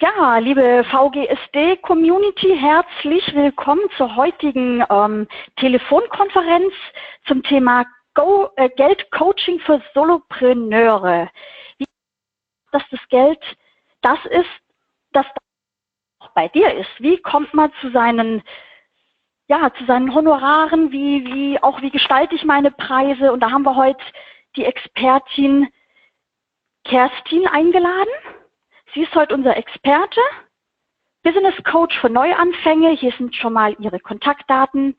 Ja, liebe VGSD-Community, herzlich willkommen zur heutigen ähm, Telefonkonferenz zum Thema äh, Geldcoaching für Solopreneure. Wie, dass das Geld das ist, das auch bei dir ist. Wie kommt man zu seinen ja, zu seinen Honoraren, wie, wie, auch wie gestalte ich meine Preise? Und da haben wir heute die Expertin Kerstin eingeladen. Sie ist heute unser Experte. Business Coach für Neuanfänge. Hier sind schon mal Ihre Kontaktdaten.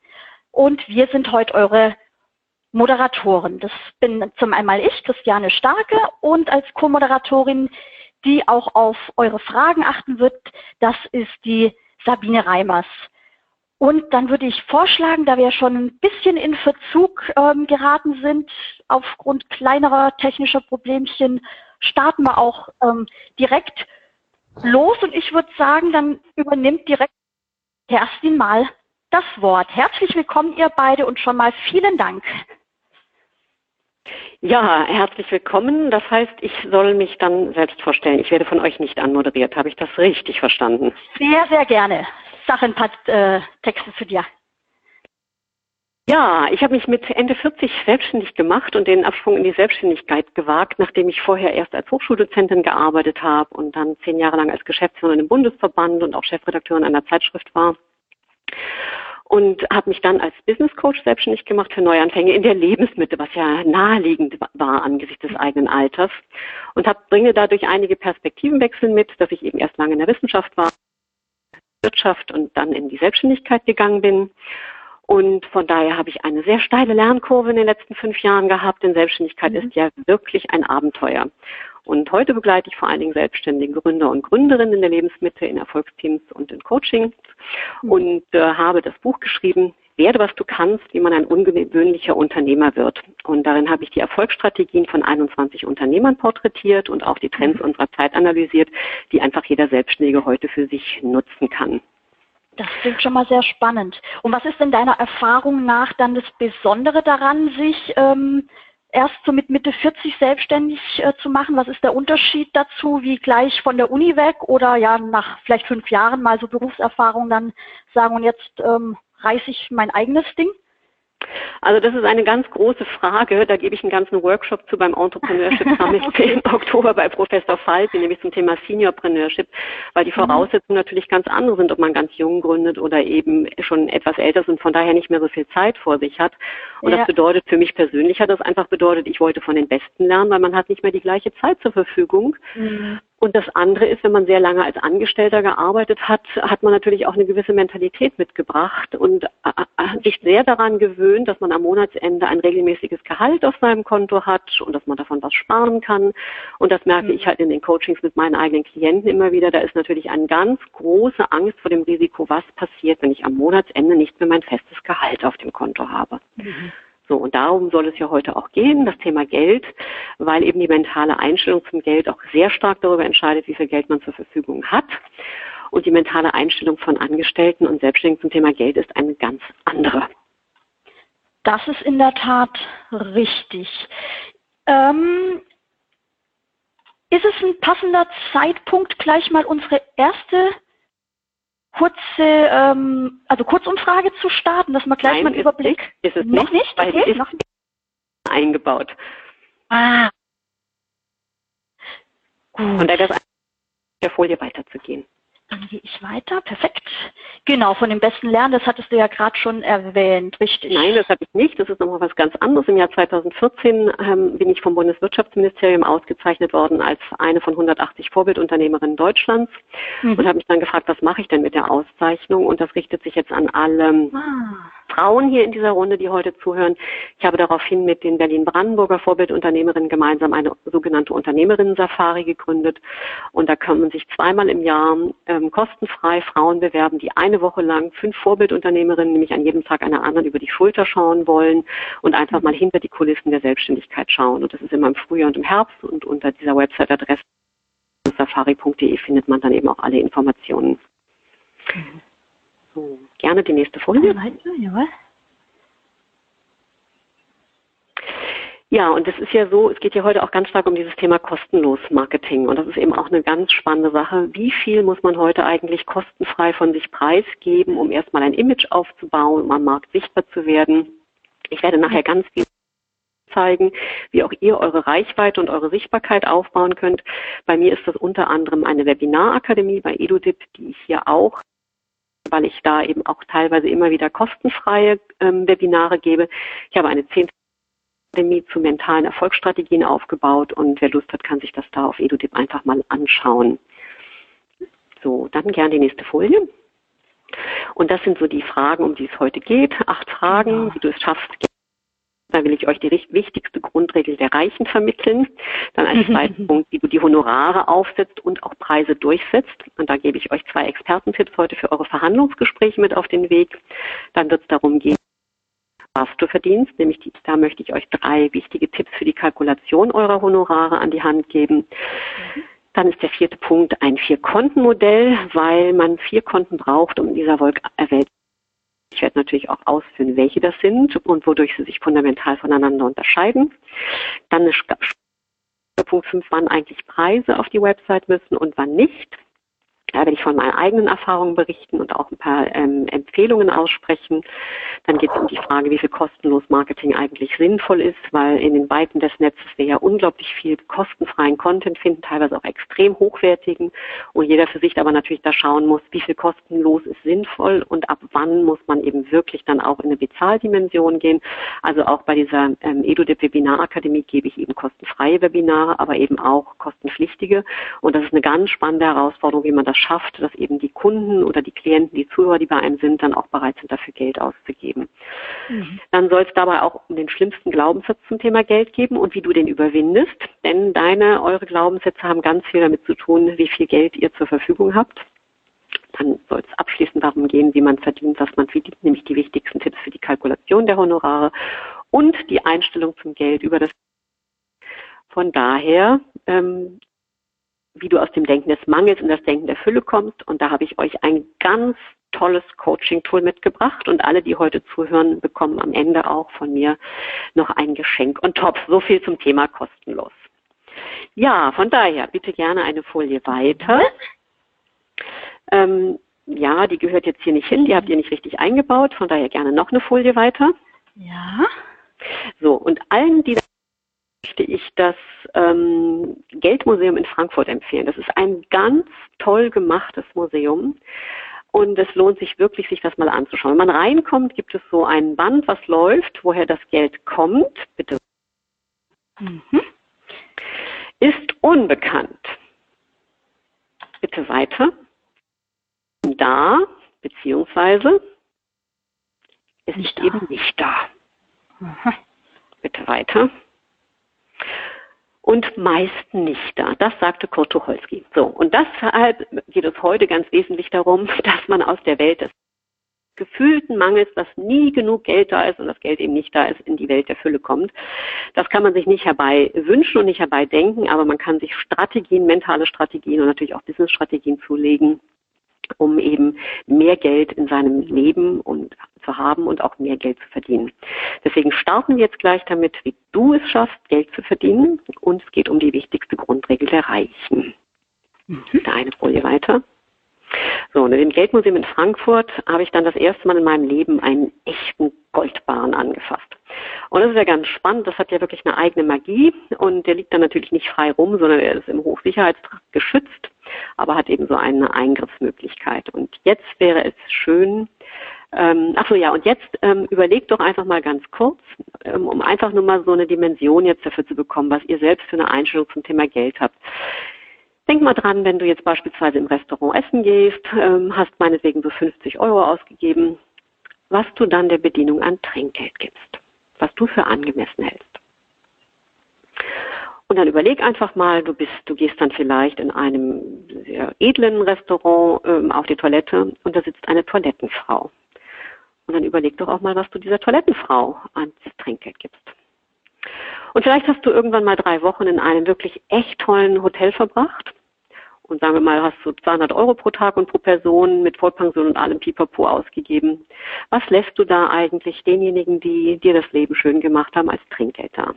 Und wir sind heute eure Moderatoren. Das bin zum einmal ich, Christiane Starke, und als Co-Moderatorin, die auch auf eure Fragen achten wird, das ist die Sabine Reimers. Und dann würde ich vorschlagen, da wir schon ein bisschen in Verzug ähm, geraten sind, aufgrund kleinerer technischer Problemchen starten wir auch ähm, direkt los und ich würde sagen, dann übernimmt direkt Kerstin mal das Wort. Herzlich willkommen ihr beide und schon mal vielen Dank. Ja, herzlich willkommen. Das heißt, ich soll mich dann selbst vorstellen. Ich werde von euch nicht anmoderiert. Habe ich das richtig verstanden? Sehr, sehr gerne. Sag ein paar äh, Texte zu dir. Ja, ich habe mich mit Ende 40 selbstständig gemacht und den Absprung in die Selbstständigkeit gewagt, nachdem ich vorher erst als Hochschuldozentin gearbeitet habe und dann zehn Jahre lang als Geschäftsführerin im Bundesverband und auch Chefredakteurin einer Zeitschrift war. Und habe mich dann als Business Coach selbstständig gemacht für Neuanfänge in der Lebensmitte, was ja naheliegend war angesichts des eigenen Alters. Und hab, bringe dadurch einige Perspektivenwechsel mit, dass ich eben erst lange in der Wissenschaft war, Wirtschaft und dann in die Selbstständigkeit gegangen bin und von daher habe ich eine sehr steile Lernkurve in den letzten fünf Jahren gehabt, denn Selbstständigkeit mhm. ist ja wirklich ein Abenteuer. Und heute begleite ich vor allen Dingen selbstständige Gründer und Gründerinnen in der Lebensmitte, in Erfolgsteams und in Coachings mhm. und äh, habe das Buch geschrieben, Werde, was du kannst, wie man ein ungewöhnlicher Unternehmer wird. Und darin habe ich die Erfolgsstrategien von 21 Unternehmern porträtiert und auch die Trends mhm. unserer Zeit analysiert, die einfach jeder Selbstständige heute für sich nutzen kann. Das klingt schon mal sehr spannend. Und was ist denn deiner Erfahrung nach dann das Besondere daran, sich ähm, erst so mit Mitte 40 selbstständig äh, zu machen? Was ist der Unterschied dazu, wie gleich von der Uni weg oder ja nach vielleicht fünf Jahren mal so Berufserfahrung dann sagen und jetzt ähm, reiße ich mein eigenes Ding? Also das ist eine ganz große Frage. Da gebe ich einen ganzen Workshop zu beim Entrepreneurship Summit im Oktober bei Professor Falti, nämlich zum Thema Seniorpreneurship, weil die mhm. Voraussetzungen natürlich ganz andere sind, ob man ganz jung gründet oder eben schon etwas älter ist und von daher nicht mehr so viel Zeit vor sich hat. Und ja. das bedeutet für mich persönlich hat das einfach bedeutet, ich wollte von den Besten lernen, weil man hat nicht mehr die gleiche Zeit zur Verfügung. Mhm. Und das andere ist, wenn man sehr lange als Angestellter gearbeitet hat, hat man natürlich auch eine gewisse Mentalität mitgebracht und äh, äh, sich sehr daran gewöhnt, dass man am Monatsende ein regelmäßiges Gehalt auf seinem Konto hat und dass man davon was sparen kann. Und das merke ich halt in den Coachings mit meinen eigenen Klienten immer wieder. Da ist natürlich eine ganz große Angst vor dem Risiko, was passiert, wenn ich am Monatsende nicht mehr mein festes Gehalt auf dem Konto habe. Mhm. So, und darum soll es ja heute auch gehen, das Thema Geld, weil eben die mentale Einstellung zum Geld auch sehr stark darüber entscheidet, wie viel Geld man zur Verfügung hat. Und die mentale Einstellung von Angestellten und Selbstständigen zum Thema Geld ist eine ganz andere. Das ist in der Tat richtig. Ähm, ist es ein passender Zeitpunkt, gleich mal unsere erste kurze, ähm, also Kurzumfrage zu starten, dass man gleich Nein, mal einen Überblick. Ist es noch nicht? Weil okay. ist noch eingebaut. Ah. Gut. Und da das der Folie weiterzugehen. Dann gehe ich weiter. Perfekt. Genau, von dem besten Lernen, das hattest du ja gerade schon erwähnt, richtig? Nein, das habe ich nicht. Das ist nochmal was ganz anderes. Im Jahr 2014 ähm, bin ich vom Bundeswirtschaftsministerium ausgezeichnet worden als eine von 180 Vorbildunternehmerinnen Deutschlands mhm. und habe mich dann gefragt, was mache ich denn mit der Auszeichnung? Und das richtet sich jetzt an alle ah. Frauen hier in dieser Runde, die heute zuhören. Ich habe daraufhin mit den Berlin-Brandenburger Vorbildunternehmerinnen gemeinsam eine sogenannte Unternehmerinnen-Safari gegründet. Und da kann man sich zweimal im Jahr ähm, kostenfrei Frauen bewerben, die eine Woche lang fünf Vorbildunternehmerinnen, nämlich an jedem Tag einer anderen, über die Schulter schauen wollen und einfach mal hinter die Kulissen der Selbstständigkeit schauen. Und das ist immer im Frühjahr und im Herbst und unter dieser Website-Adresse safari.de findet man dann eben auch alle Informationen. Gerne die nächste Folie. Jawohl. Ja, und es ist ja so, es geht ja heute auch ganz stark um dieses Thema kostenlos Marketing. Und das ist eben auch eine ganz spannende Sache. Wie viel muss man heute eigentlich kostenfrei von sich preisgeben, um erstmal ein Image aufzubauen, um am Markt sichtbar zu werden? Ich werde nachher ganz viel zeigen, wie auch ihr eure Reichweite und eure Sichtbarkeit aufbauen könnt. Bei mir ist das unter anderem eine Webinarakademie bei EduDip, die ich hier auch weil ich da eben auch teilweise immer wieder kostenfreie ähm, Webinare gebe. Ich habe eine 10 Akademie zu mentalen Erfolgsstrategien aufgebaut und wer Lust hat, kann sich das da auf EduDip einfach mal anschauen. So, dann gerne die nächste Folie. Und das sind so die Fragen, um die es heute geht. Acht Fragen, wie du es schaffst. Da will ich euch die wichtigste Grundregel der Reichen vermitteln. Dann als zweiten Punkt, wie du die Honorare aufsetzt und auch Preise durchsetzt. Und da gebe ich euch zwei Expertentipps heute für eure Verhandlungsgespräche mit auf den Weg. Dann wird es darum gehen, was du verdienst, nämlich die, da möchte ich euch drei wichtige Tipps für die Kalkulation eurer Honorare an die Hand geben. Dann ist der vierte Punkt ein Vier-Konten-Modell, weil man vier Konten braucht, um in dieser Welt ich werde natürlich auch ausführen, welche das sind und wodurch sie sich fundamental voneinander unterscheiden. Dann ist Punkt 5, wann eigentlich Preise auf die Website müssen und wann nicht. Da werde ich von meinen eigenen Erfahrungen berichten und auch ein paar ähm, Empfehlungen aussprechen. Dann geht es um die Frage, wie viel kostenlos Marketing eigentlich sinnvoll ist, weil in den Weiten des Netzes wir ja unglaublich viel kostenfreien Content finden, teilweise auch extrem hochwertigen und jeder für sich aber natürlich da schauen muss, wie viel kostenlos ist sinnvoll und ab wann muss man eben wirklich dann auch in eine Bezahldimension gehen. Also auch bei dieser ähm, EduDip Webinarakademie gebe ich eben kostenfreie Webinare, aber eben auch kostenpflichtige und das ist eine ganz spannende Herausforderung, wie man das schafft, dass eben die Kunden oder die Klienten, die Zuhörer, die bei einem sind, dann auch bereit sind, dafür Geld auszugeben. Mhm. Dann soll es dabei auch um den schlimmsten Glaubenssatz zum Thema Geld geben und wie du den überwindest. Denn deine, eure Glaubenssätze haben ganz viel damit zu tun, wie viel Geld ihr zur Verfügung habt. Dann soll es abschließend darum gehen, wie man verdient, was man verdient, nämlich die wichtigsten Tipps für die Kalkulation der Honorare und die Einstellung zum Geld über das von daher ähm, wie du aus dem Denken des Mangels in das Denken der Fülle kommst. Und da habe ich euch ein ganz tolles Coaching-Tool mitgebracht und alle, die heute zuhören, bekommen am Ende auch von mir noch ein Geschenk und top. So viel zum Thema kostenlos. Ja, von daher bitte gerne eine Folie weiter. Ähm, ja, die gehört jetzt hier nicht hin, die habt ihr nicht richtig eingebaut, von daher gerne noch eine Folie weiter. Ja. So, und allen, die möchte ich das ähm, Geldmuseum in Frankfurt empfehlen. Das ist ein ganz toll gemachtes Museum. Und es lohnt sich wirklich, sich das mal anzuschauen. Wenn man reinkommt, gibt es so ein Band, was läuft, woher das Geld kommt. Bitte. Mhm. Ist unbekannt. Bitte weiter. Da, beziehungsweise, ist nicht eben nicht da. Mhm. Bitte weiter und meist nicht da. Das sagte Kurt Tucholsky. So, und deshalb geht es heute ganz wesentlich darum, dass man aus der Welt des gefühlten Mangels, dass nie genug Geld da ist und das Geld eben nicht da ist, in die Welt der Fülle kommt. Das kann man sich nicht herbei wünschen und nicht herbei denken, aber man kann sich Strategien, mentale Strategien und natürlich auch Business-Strategien zulegen, um eben mehr Geld in seinem Leben und zu haben und auch mehr Geld zu verdienen. Deswegen starten wir jetzt gleich damit, wie du es schaffst, Geld zu verdienen. Und es geht um die wichtigste Grundregel der Reichen. Mhm. Eine Folie weiter. So, und in dem Geldmuseum in Frankfurt habe ich dann das erste Mal in meinem Leben einen echten Goldbarren angefasst. Und das ist ja ganz spannend, das hat ja wirklich eine eigene Magie und der liegt dann natürlich nicht frei rum, sondern er ist im Hochsicherheitstrakt geschützt, aber hat eben so eine Eingriffsmöglichkeit. Und jetzt wäre es schön, ähm, ach so, ja, und jetzt ähm, überlegt doch einfach mal ganz kurz, ähm, um einfach nur mal so eine Dimension jetzt dafür zu bekommen, was ihr selbst für eine Einstellung zum Thema Geld habt. Denk mal dran, wenn du jetzt beispielsweise im Restaurant essen gehst, ähm, hast meinetwegen so 50 Euro ausgegeben, was du dann der Bedienung an Trinkgeld gibst, was du für angemessen hältst. Und dann überleg einfach mal, du bist, du gehst dann vielleicht in einem sehr edlen Restaurant ähm, auf die Toilette und da sitzt eine Toilettenfrau. Und dann überleg doch auch mal, was du dieser Toilettenfrau ans Trinkgeld gibst. Und vielleicht hast du irgendwann mal drei Wochen in einem wirklich echt tollen Hotel verbracht. Und sagen wir mal, hast du 200 Euro pro Tag und pro Person mit Vollpension und allem Pipapo ausgegeben. Was lässt du da eigentlich denjenigen, die dir das Leben schön gemacht haben, als Trinkgeld da?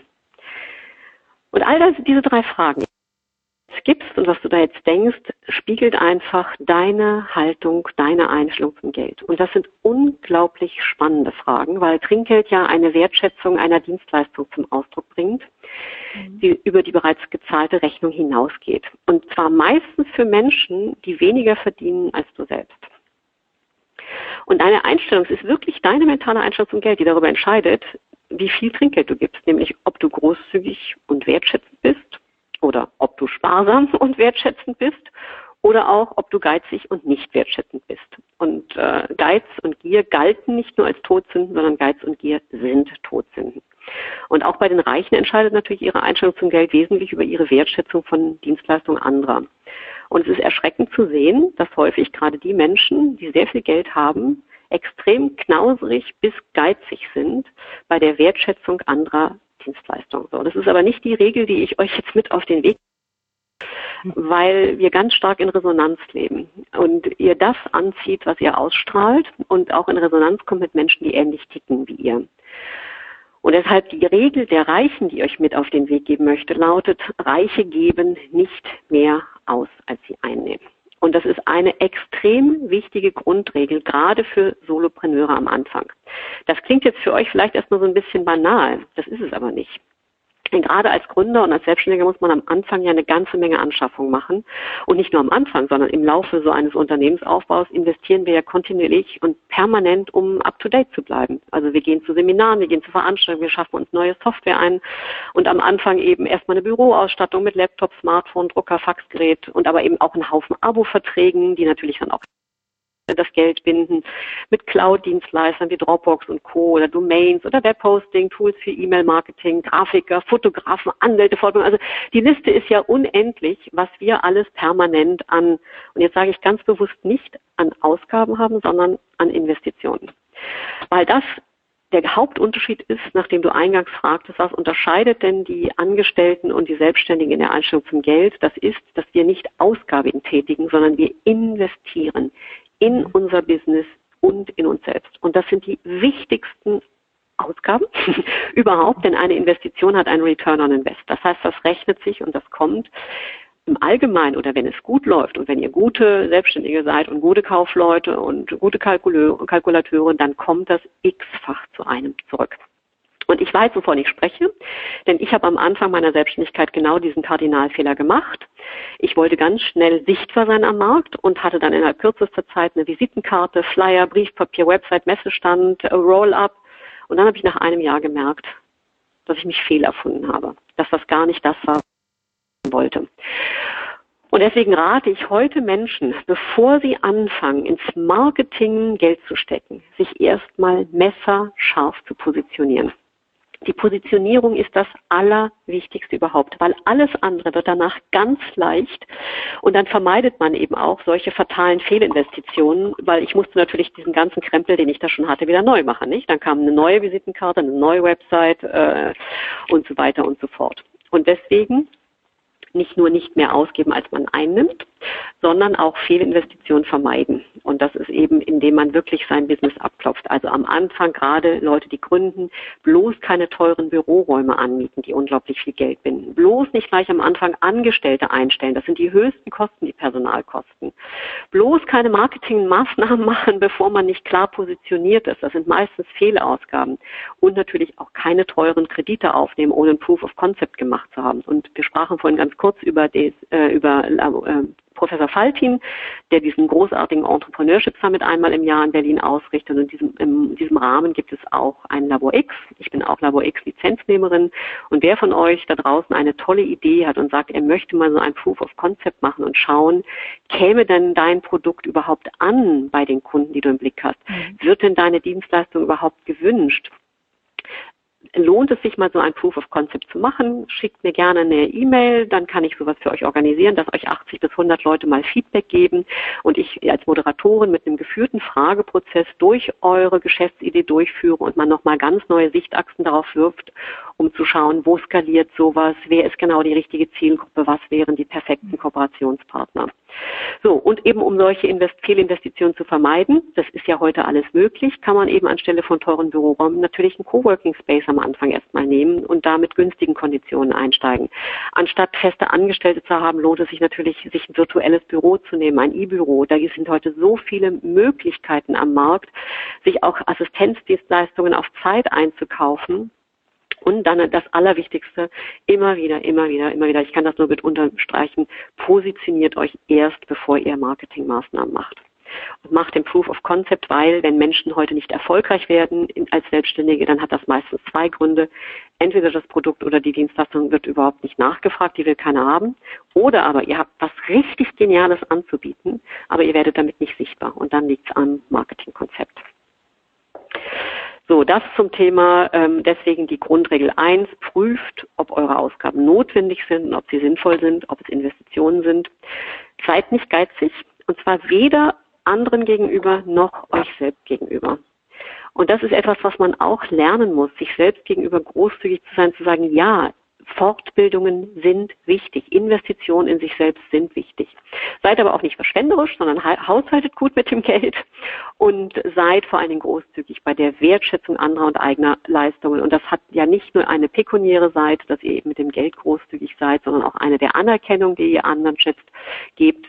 Und all das, diese drei Fragen, gibst und was du da jetzt denkst, spiegelt einfach deine Haltung, deine Einstellung zum Geld. Und das sind unglaublich spannende Fragen, weil Trinkgeld ja eine Wertschätzung einer Dienstleistung zum Ausdruck bringt, mhm. die über die bereits gezahlte Rechnung hinausgeht. Und zwar meistens für Menschen, die weniger verdienen als du selbst. Und deine Einstellung, es ist wirklich deine mentale Einstellung zum Geld, die darüber entscheidet, wie viel Trinkgeld du gibst, nämlich ob du großzügig und wertschätzend bist oder ob du sparsam und wertschätzend bist oder auch, ob du geizig und nicht wertschätzend bist. Und äh, Geiz und Gier galten nicht nur als Todsünden, sondern Geiz und Gier sind Todsünden. Und auch bei den Reichen entscheidet natürlich ihre Einstellung zum Geld wesentlich über ihre Wertschätzung von Dienstleistungen anderer. Und es ist erschreckend zu sehen, dass häufig gerade die Menschen, die sehr viel Geld haben, extrem knauserig bis geizig sind bei der Wertschätzung anderer Dienstleistung. So, das ist aber nicht die Regel, die ich euch jetzt mit auf den Weg weil wir ganz stark in Resonanz leben und ihr das anzieht, was ihr ausstrahlt und auch in Resonanz kommt mit Menschen, die ähnlich ticken wie ihr. Und deshalb die Regel der Reichen, die ich euch mit auf den Weg geben möchte, lautet, Reiche geben nicht mehr aus, als sie einnehmen. Und das ist eine extrem wichtige Grundregel, gerade für Solopreneure am Anfang. Das klingt jetzt für euch vielleicht erstmal so ein bisschen banal. Das ist es aber nicht. Denn gerade als Gründer und als Selbstständiger muss man am Anfang ja eine ganze Menge Anschaffung machen. Und nicht nur am Anfang, sondern im Laufe so eines Unternehmensaufbaus investieren wir ja kontinuierlich und permanent, um up-to-date zu bleiben. Also wir gehen zu Seminaren, wir gehen zu Veranstaltungen, wir schaffen uns neue Software ein und am Anfang eben erstmal eine Büroausstattung mit Laptop, Smartphone, Drucker, Faxgerät und aber eben auch einen Haufen Abo-Verträgen, die natürlich dann auch das Geld binden mit Cloud-Dienstleistern wie Dropbox und Co. oder Domains oder Webhosting, Tools für E-Mail-Marketing, Grafiker, Fotografen, Anwälte, Fortbildung. Also die Liste ist ja unendlich, was wir alles permanent an, und jetzt sage ich ganz bewusst nicht an Ausgaben haben, sondern an Investitionen. Weil das der Hauptunterschied ist, nachdem du eingangs fragtest, was unterscheidet denn die Angestellten und die Selbstständigen in der Einstellung zum Geld? Das ist, dass wir nicht Ausgaben tätigen, sondern wir investieren in unser Business und in uns selbst. Und das sind die wichtigsten Ausgaben überhaupt, denn eine Investition hat einen Return on Invest. Das heißt, das rechnet sich und das kommt im Allgemeinen oder wenn es gut läuft und wenn ihr gute Selbstständige seid und gute Kaufleute und gute Kalkulateure, dann kommt das x-fach zu einem zurück. Und ich weiß, wovon ich spreche, denn ich habe am Anfang meiner Selbstständigkeit genau diesen Kardinalfehler gemacht. Ich wollte ganz schnell sichtbar sein am Markt und hatte dann innerhalb kürzester Zeit eine Visitenkarte, Flyer, Briefpapier, Website, Messestand, Roll-up. Und dann habe ich nach einem Jahr gemerkt, dass ich mich fehl erfunden habe, dass das gar nicht das war, was ich wollte. Und deswegen rate ich heute Menschen, bevor sie anfangen, ins Marketing Geld zu stecken, sich erstmal messerscharf zu positionieren. Die Positionierung ist das Allerwichtigste überhaupt, weil alles andere wird danach ganz leicht und dann vermeidet man eben auch solche fatalen Fehlinvestitionen, weil ich musste natürlich diesen ganzen Krempel, den ich da schon hatte, wieder neu machen. Nicht? Dann kam eine neue Visitenkarte, eine neue Website äh, und so weiter und so fort. Und deswegen nicht nur nicht mehr ausgeben, als man einnimmt, sondern auch Fehlinvestitionen vermeiden. Und das ist eben, indem man wirklich sein Business abklopft. Also am Anfang gerade Leute, die gründen, bloß keine teuren Büroräume anmieten, die unglaublich viel Geld binden. Bloß nicht gleich am Anfang Angestellte einstellen. Das sind die höchsten Kosten, die Personalkosten. Bloß keine Marketingmaßnahmen machen, bevor man nicht klar positioniert ist. Das sind meistens Fehlausgaben. Und natürlich auch keine teuren Kredite aufnehmen, ohne ein Proof of Concept gemacht zu haben. Und wir sprachen vorhin ganz kurz über, des, äh, über äh, Professor Faltin, der diesen großartigen Entrepreneurship Summit einmal im Jahr in Berlin ausrichtet. Und in diesem, in diesem Rahmen gibt es auch ein Labor X. Ich bin auch Labor X Lizenznehmerin. Und wer von euch da draußen eine tolle Idee hat und sagt, er möchte mal so ein Proof of Concept machen und schauen, käme denn dein Produkt überhaupt an bei den Kunden, die du im Blick hast? Mhm. Wird denn deine Dienstleistung überhaupt gewünscht? Lohnt es sich mal so ein Proof of Concept zu machen, schickt mir gerne eine E-Mail, dann kann ich sowas für euch organisieren, dass euch 80 bis 100 Leute mal Feedback geben und ich als Moderatorin mit einem geführten Frageprozess durch eure Geschäftsidee durchführe und man nochmal ganz neue Sichtachsen darauf wirft, um zu schauen, wo skaliert sowas, wer ist genau die richtige Zielgruppe, was wären die perfekten Kooperationspartner. So, und eben um solche Invest Fehlinvestitionen zu vermeiden, das ist ja heute alles möglich, kann man eben anstelle von teuren Büroräumen natürlich einen Coworking Space am Anfang erstmal nehmen und da mit günstigen Konditionen einsteigen. Anstatt feste Angestellte zu haben, lohnt es sich natürlich, sich ein virtuelles Büro zu nehmen, ein E-Büro. Da sind heute so viele Möglichkeiten am Markt, sich auch Assistenzdienstleistungen auf Zeit einzukaufen und dann das Allerwichtigste, immer wieder, immer wieder, immer wieder, ich kann das nur mit unterstreichen, positioniert euch erst, bevor ihr Marketingmaßnahmen macht. Und macht den Proof of Concept, weil wenn Menschen heute nicht erfolgreich werden als Selbstständige, dann hat das meistens zwei Gründe. Entweder das Produkt oder die Dienstleistung wird überhaupt nicht nachgefragt, die will keiner haben. Oder aber ihr habt was richtig Geniales anzubieten, aber ihr werdet damit nicht sichtbar. Und dann liegt es am Marketingkonzept. So, das zum Thema, ähm, deswegen die Grundregel 1, prüft, ob eure Ausgaben notwendig sind ob sie sinnvoll sind, ob es Investitionen sind. Seid nicht geizig, und zwar weder anderen gegenüber noch euch selbst gegenüber. Und das ist etwas, was man auch lernen muss, sich selbst gegenüber großzügig zu sein, zu sagen, ja, Fortbildungen sind wichtig. Investitionen in sich selbst sind wichtig. Seid aber auch nicht verschwenderisch, sondern haushaltet gut mit dem Geld und seid vor allen Dingen großzügig bei der Wertschätzung anderer und eigener Leistungen. Und das hat ja nicht nur eine pekuniäre Seite, dass ihr eben mit dem Geld großzügig seid, sondern auch eine der Anerkennung, die ihr anderen schätzt, gebt.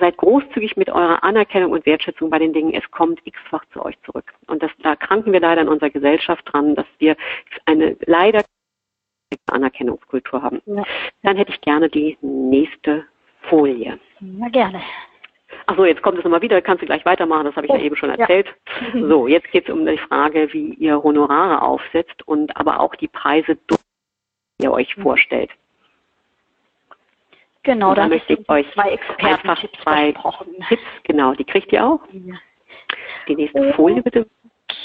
Seid großzügig mit eurer Anerkennung und Wertschätzung bei den Dingen. Es kommt x-fach zu euch zurück. Und das, da kranken wir leider in unserer Gesellschaft dran, dass wir eine leider Anerkennungskultur haben. Ja. Dann hätte ich gerne die nächste Folie. Ja, gerne. Achso, jetzt kommt es nochmal wieder, kannst du gleich weitermachen, das habe ich oh, ja eben schon erzählt. Ja. So, jetzt geht es um die Frage, wie ihr Honorare aufsetzt und aber auch die Preise, die ihr euch mhm. vorstellt. Genau, da möchte ich euch zwei Experten einfach zwei Tipps, genau, die kriegt ihr auch. Ja. Die nächste Folie bitte.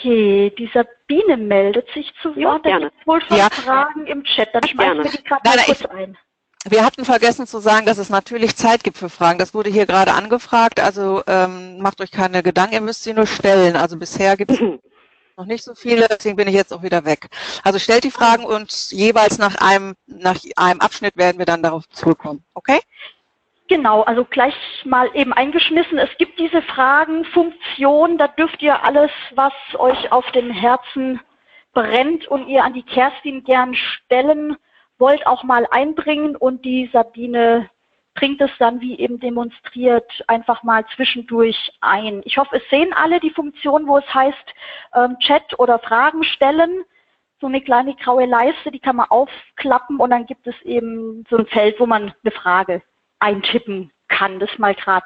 Okay, die Sabine meldet sich zu Wort. Ja, da gibt wohl schon ja. Fragen im Chat. Dann schmeißen wir die gerade mal kurz ein. Wir hatten vergessen zu sagen, dass es natürlich Zeit gibt für Fragen. Das wurde hier gerade angefragt. Also ähm, macht euch keine Gedanken, ihr müsst sie nur stellen. Also bisher gibt es noch nicht so viele, deswegen bin ich jetzt auch wieder weg. Also stellt die Fragen und jeweils nach einem, nach einem Abschnitt werden wir dann darauf zurückkommen. Okay? Genau, also gleich mal eben eingeschmissen. Es gibt diese Fragen, Funktion, da dürft ihr alles, was euch auf dem Herzen brennt und ihr an die Kerstin gern stellen wollt, auch mal einbringen und die Sabine bringt es dann, wie eben demonstriert, einfach mal zwischendurch ein. Ich hoffe, es sehen alle die Funktion, wo es heißt ähm, Chat oder Fragen stellen. So eine kleine graue Leiste, die kann man aufklappen und dann gibt es eben so ein Feld, wo man eine Frage eintippen kann. Das mal gerade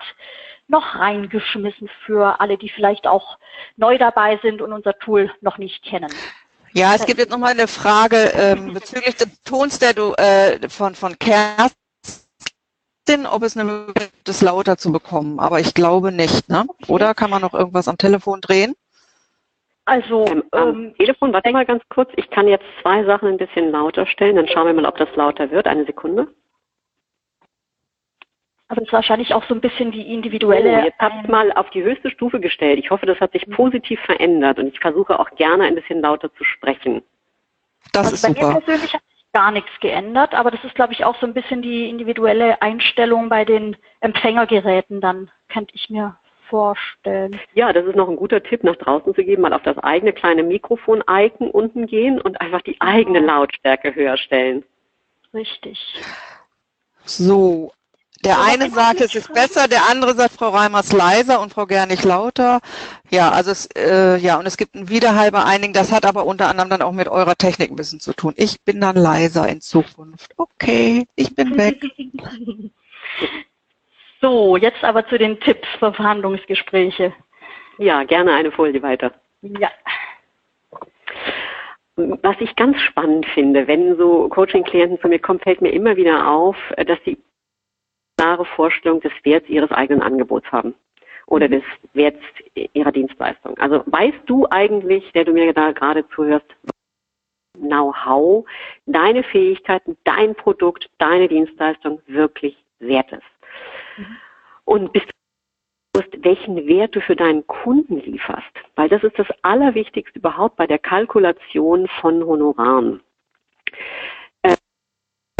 noch reingeschmissen für alle, die vielleicht auch neu dabei sind und unser Tool noch nicht kennen. Ja, es gibt jetzt nochmal eine Frage ähm, bezüglich des Tons, der du äh, von, von Kerstin, ob es eine Möglichkeit ist, das lauter zu bekommen. Aber ich glaube nicht, ne? Oder kann man noch irgendwas am Telefon drehen? Also ähm, ähm, Telefon, warte mal ganz kurz. Ich kann jetzt zwei Sachen ein bisschen lauter stellen. Dann schauen wir mal, ob das lauter wird. Eine Sekunde. Aber das ist wahrscheinlich auch so ein bisschen die individuelle. Oh, jetzt habt ihr mal auf die höchste Stufe gestellt. Ich hoffe, das hat sich mhm. positiv verändert und ich versuche auch gerne ein bisschen lauter zu sprechen. Das also ist bei super. mir persönlich hat sich gar nichts geändert, aber das ist, glaube ich, auch so ein bisschen die individuelle Einstellung bei den Empfängergeräten dann, könnte ich mir vorstellen. Ja, das ist noch ein guter Tipp, nach draußen zu geben, mal auf das eigene kleine Mikrofon-Icon unten gehen und einfach die eigene Lautstärke höher stellen. Richtig. So, der eine sagt, es ist besser, der andere sagt, Frau Reimers leiser und Frau Gernig lauter. Ja, also es, äh, ja, und es gibt ein Widerhall einigen, das hat aber unter anderem dann auch mit eurer Technik ein bisschen zu tun. Ich bin dann leiser in Zukunft. Okay, ich bin weg. So, jetzt aber zu den Tipps für Verhandlungsgespräche. Ja, gerne eine Folie weiter. Ja. Was ich ganz spannend finde, wenn so Coaching-Klienten zu mir kommen, fällt mir immer wieder auf, dass sie klare Vorstellung des Werts ihres eigenen Angebots haben oder des Werts ihrer Dienstleistung. Also weißt du eigentlich, der du mir da gerade zuhörst, Know-how, deine Fähigkeiten, dein Produkt, deine Dienstleistung wirklich wert ist? Mhm. Und bist du bewusst, welchen Wert du für deinen Kunden lieferst? Weil das ist das Allerwichtigste überhaupt bei der Kalkulation von Honoraren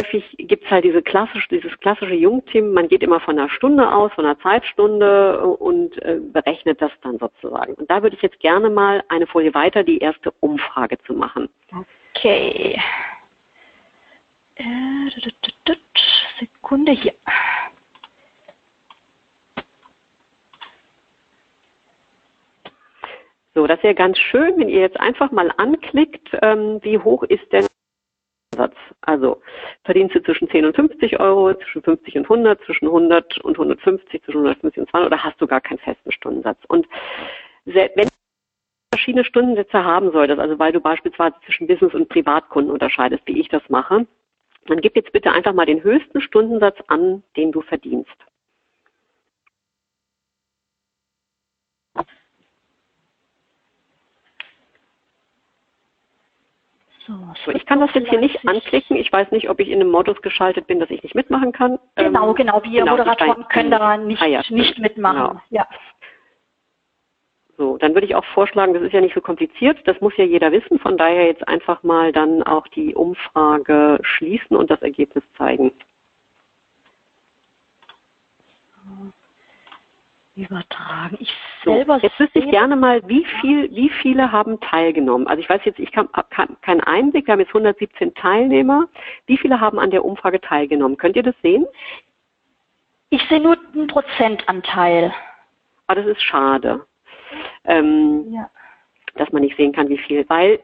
häufig gibt es halt diese klassische, dieses klassische Jungteam, man geht immer von einer Stunde aus, von einer Zeitstunde und äh, berechnet das dann sozusagen. Und da würde ich jetzt gerne mal eine Folie weiter die erste Umfrage zu machen. Okay. Äh, Sekunde hier. So, das wäre ganz schön, wenn ihr jetzt einfach mal anklickt, ähm, wie hoch ist denn Satz. Also verdienst du zwischen 10 und 50 Euro, zwischen 50 und 100, zwischen 100 und 150, zwischen 150 und 200 oder hast du gar keinen festen Stundensatz? Und wenn du verschiedene Stundensätze haben solltest, also weil du beispielsweise zwischen Business und Privatkunden unterscheidest, wie ich das mache, dann gib jetzt bitte einfach mal den höchsten Stundensatz an, den du verdienst. So, ich kann das jetzt hier nicht anklicken. Ich weiß nicht, ob ich in einem Modus geschaltet bin, dass ich nicht mitmachen kann. Genau, ähm, genau. Wir genau, Moderatoren können daran nicht, ah, ja, nicht mitmachen. Genau. Ja. So, dann würde ich auch vorschlagen, das ist ja nicht so kompliziert, das muss ja jeder wissen, von daher jetzt einfach mal dann auch die Umfrage schließen und das Ergebnis zeigen. Übertragen. Ich selber. So, jetzt wüsste ich gerne mal, wie viel, wie viele haben teilgenommen? Also ich weiß jetzt, ich habe keinen Einblick, wir haben jetzt 117 Teilnehmer. Wie viele haben an der Umfrage teilgenommen? Könnt ihr das sehen? Ich sehe nur einen Prozentanteil. Ah, das ist schade ähm, ja. dass man nicht sehen kann, wie viel. Weil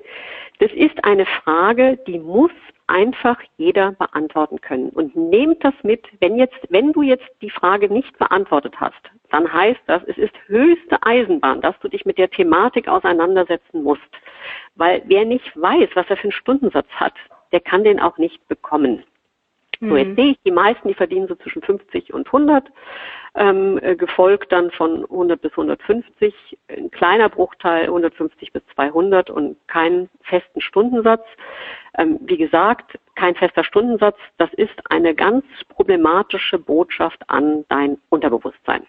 das ist eine Frage, die muss einfach jeder beantworten können. Und nehmt das mit, wenn jetzt, wenn du jetzt die Frage nicht beantwortet hast, dann heißt das, es ist höchste Eisenbahn, dass du dich mit der Thematik auseinandersetzen musst. Weil wer nicht weiß, was er für einen Stundensatz hat, der kann den auch nicht bekommen. So, jetzt sehe ich die meisten, die verdienen so zwischen 50 und 100, ähm, äh, gefolgt dann von 100 bis 150, ein kleiner Bruchteil 150 bis 200 und keinen festen Stundensatz. Ähm, wie gesagt, kein fester Stundensatz, das ist eine ganz problematische Botschaft an dein Unterbewusstsein.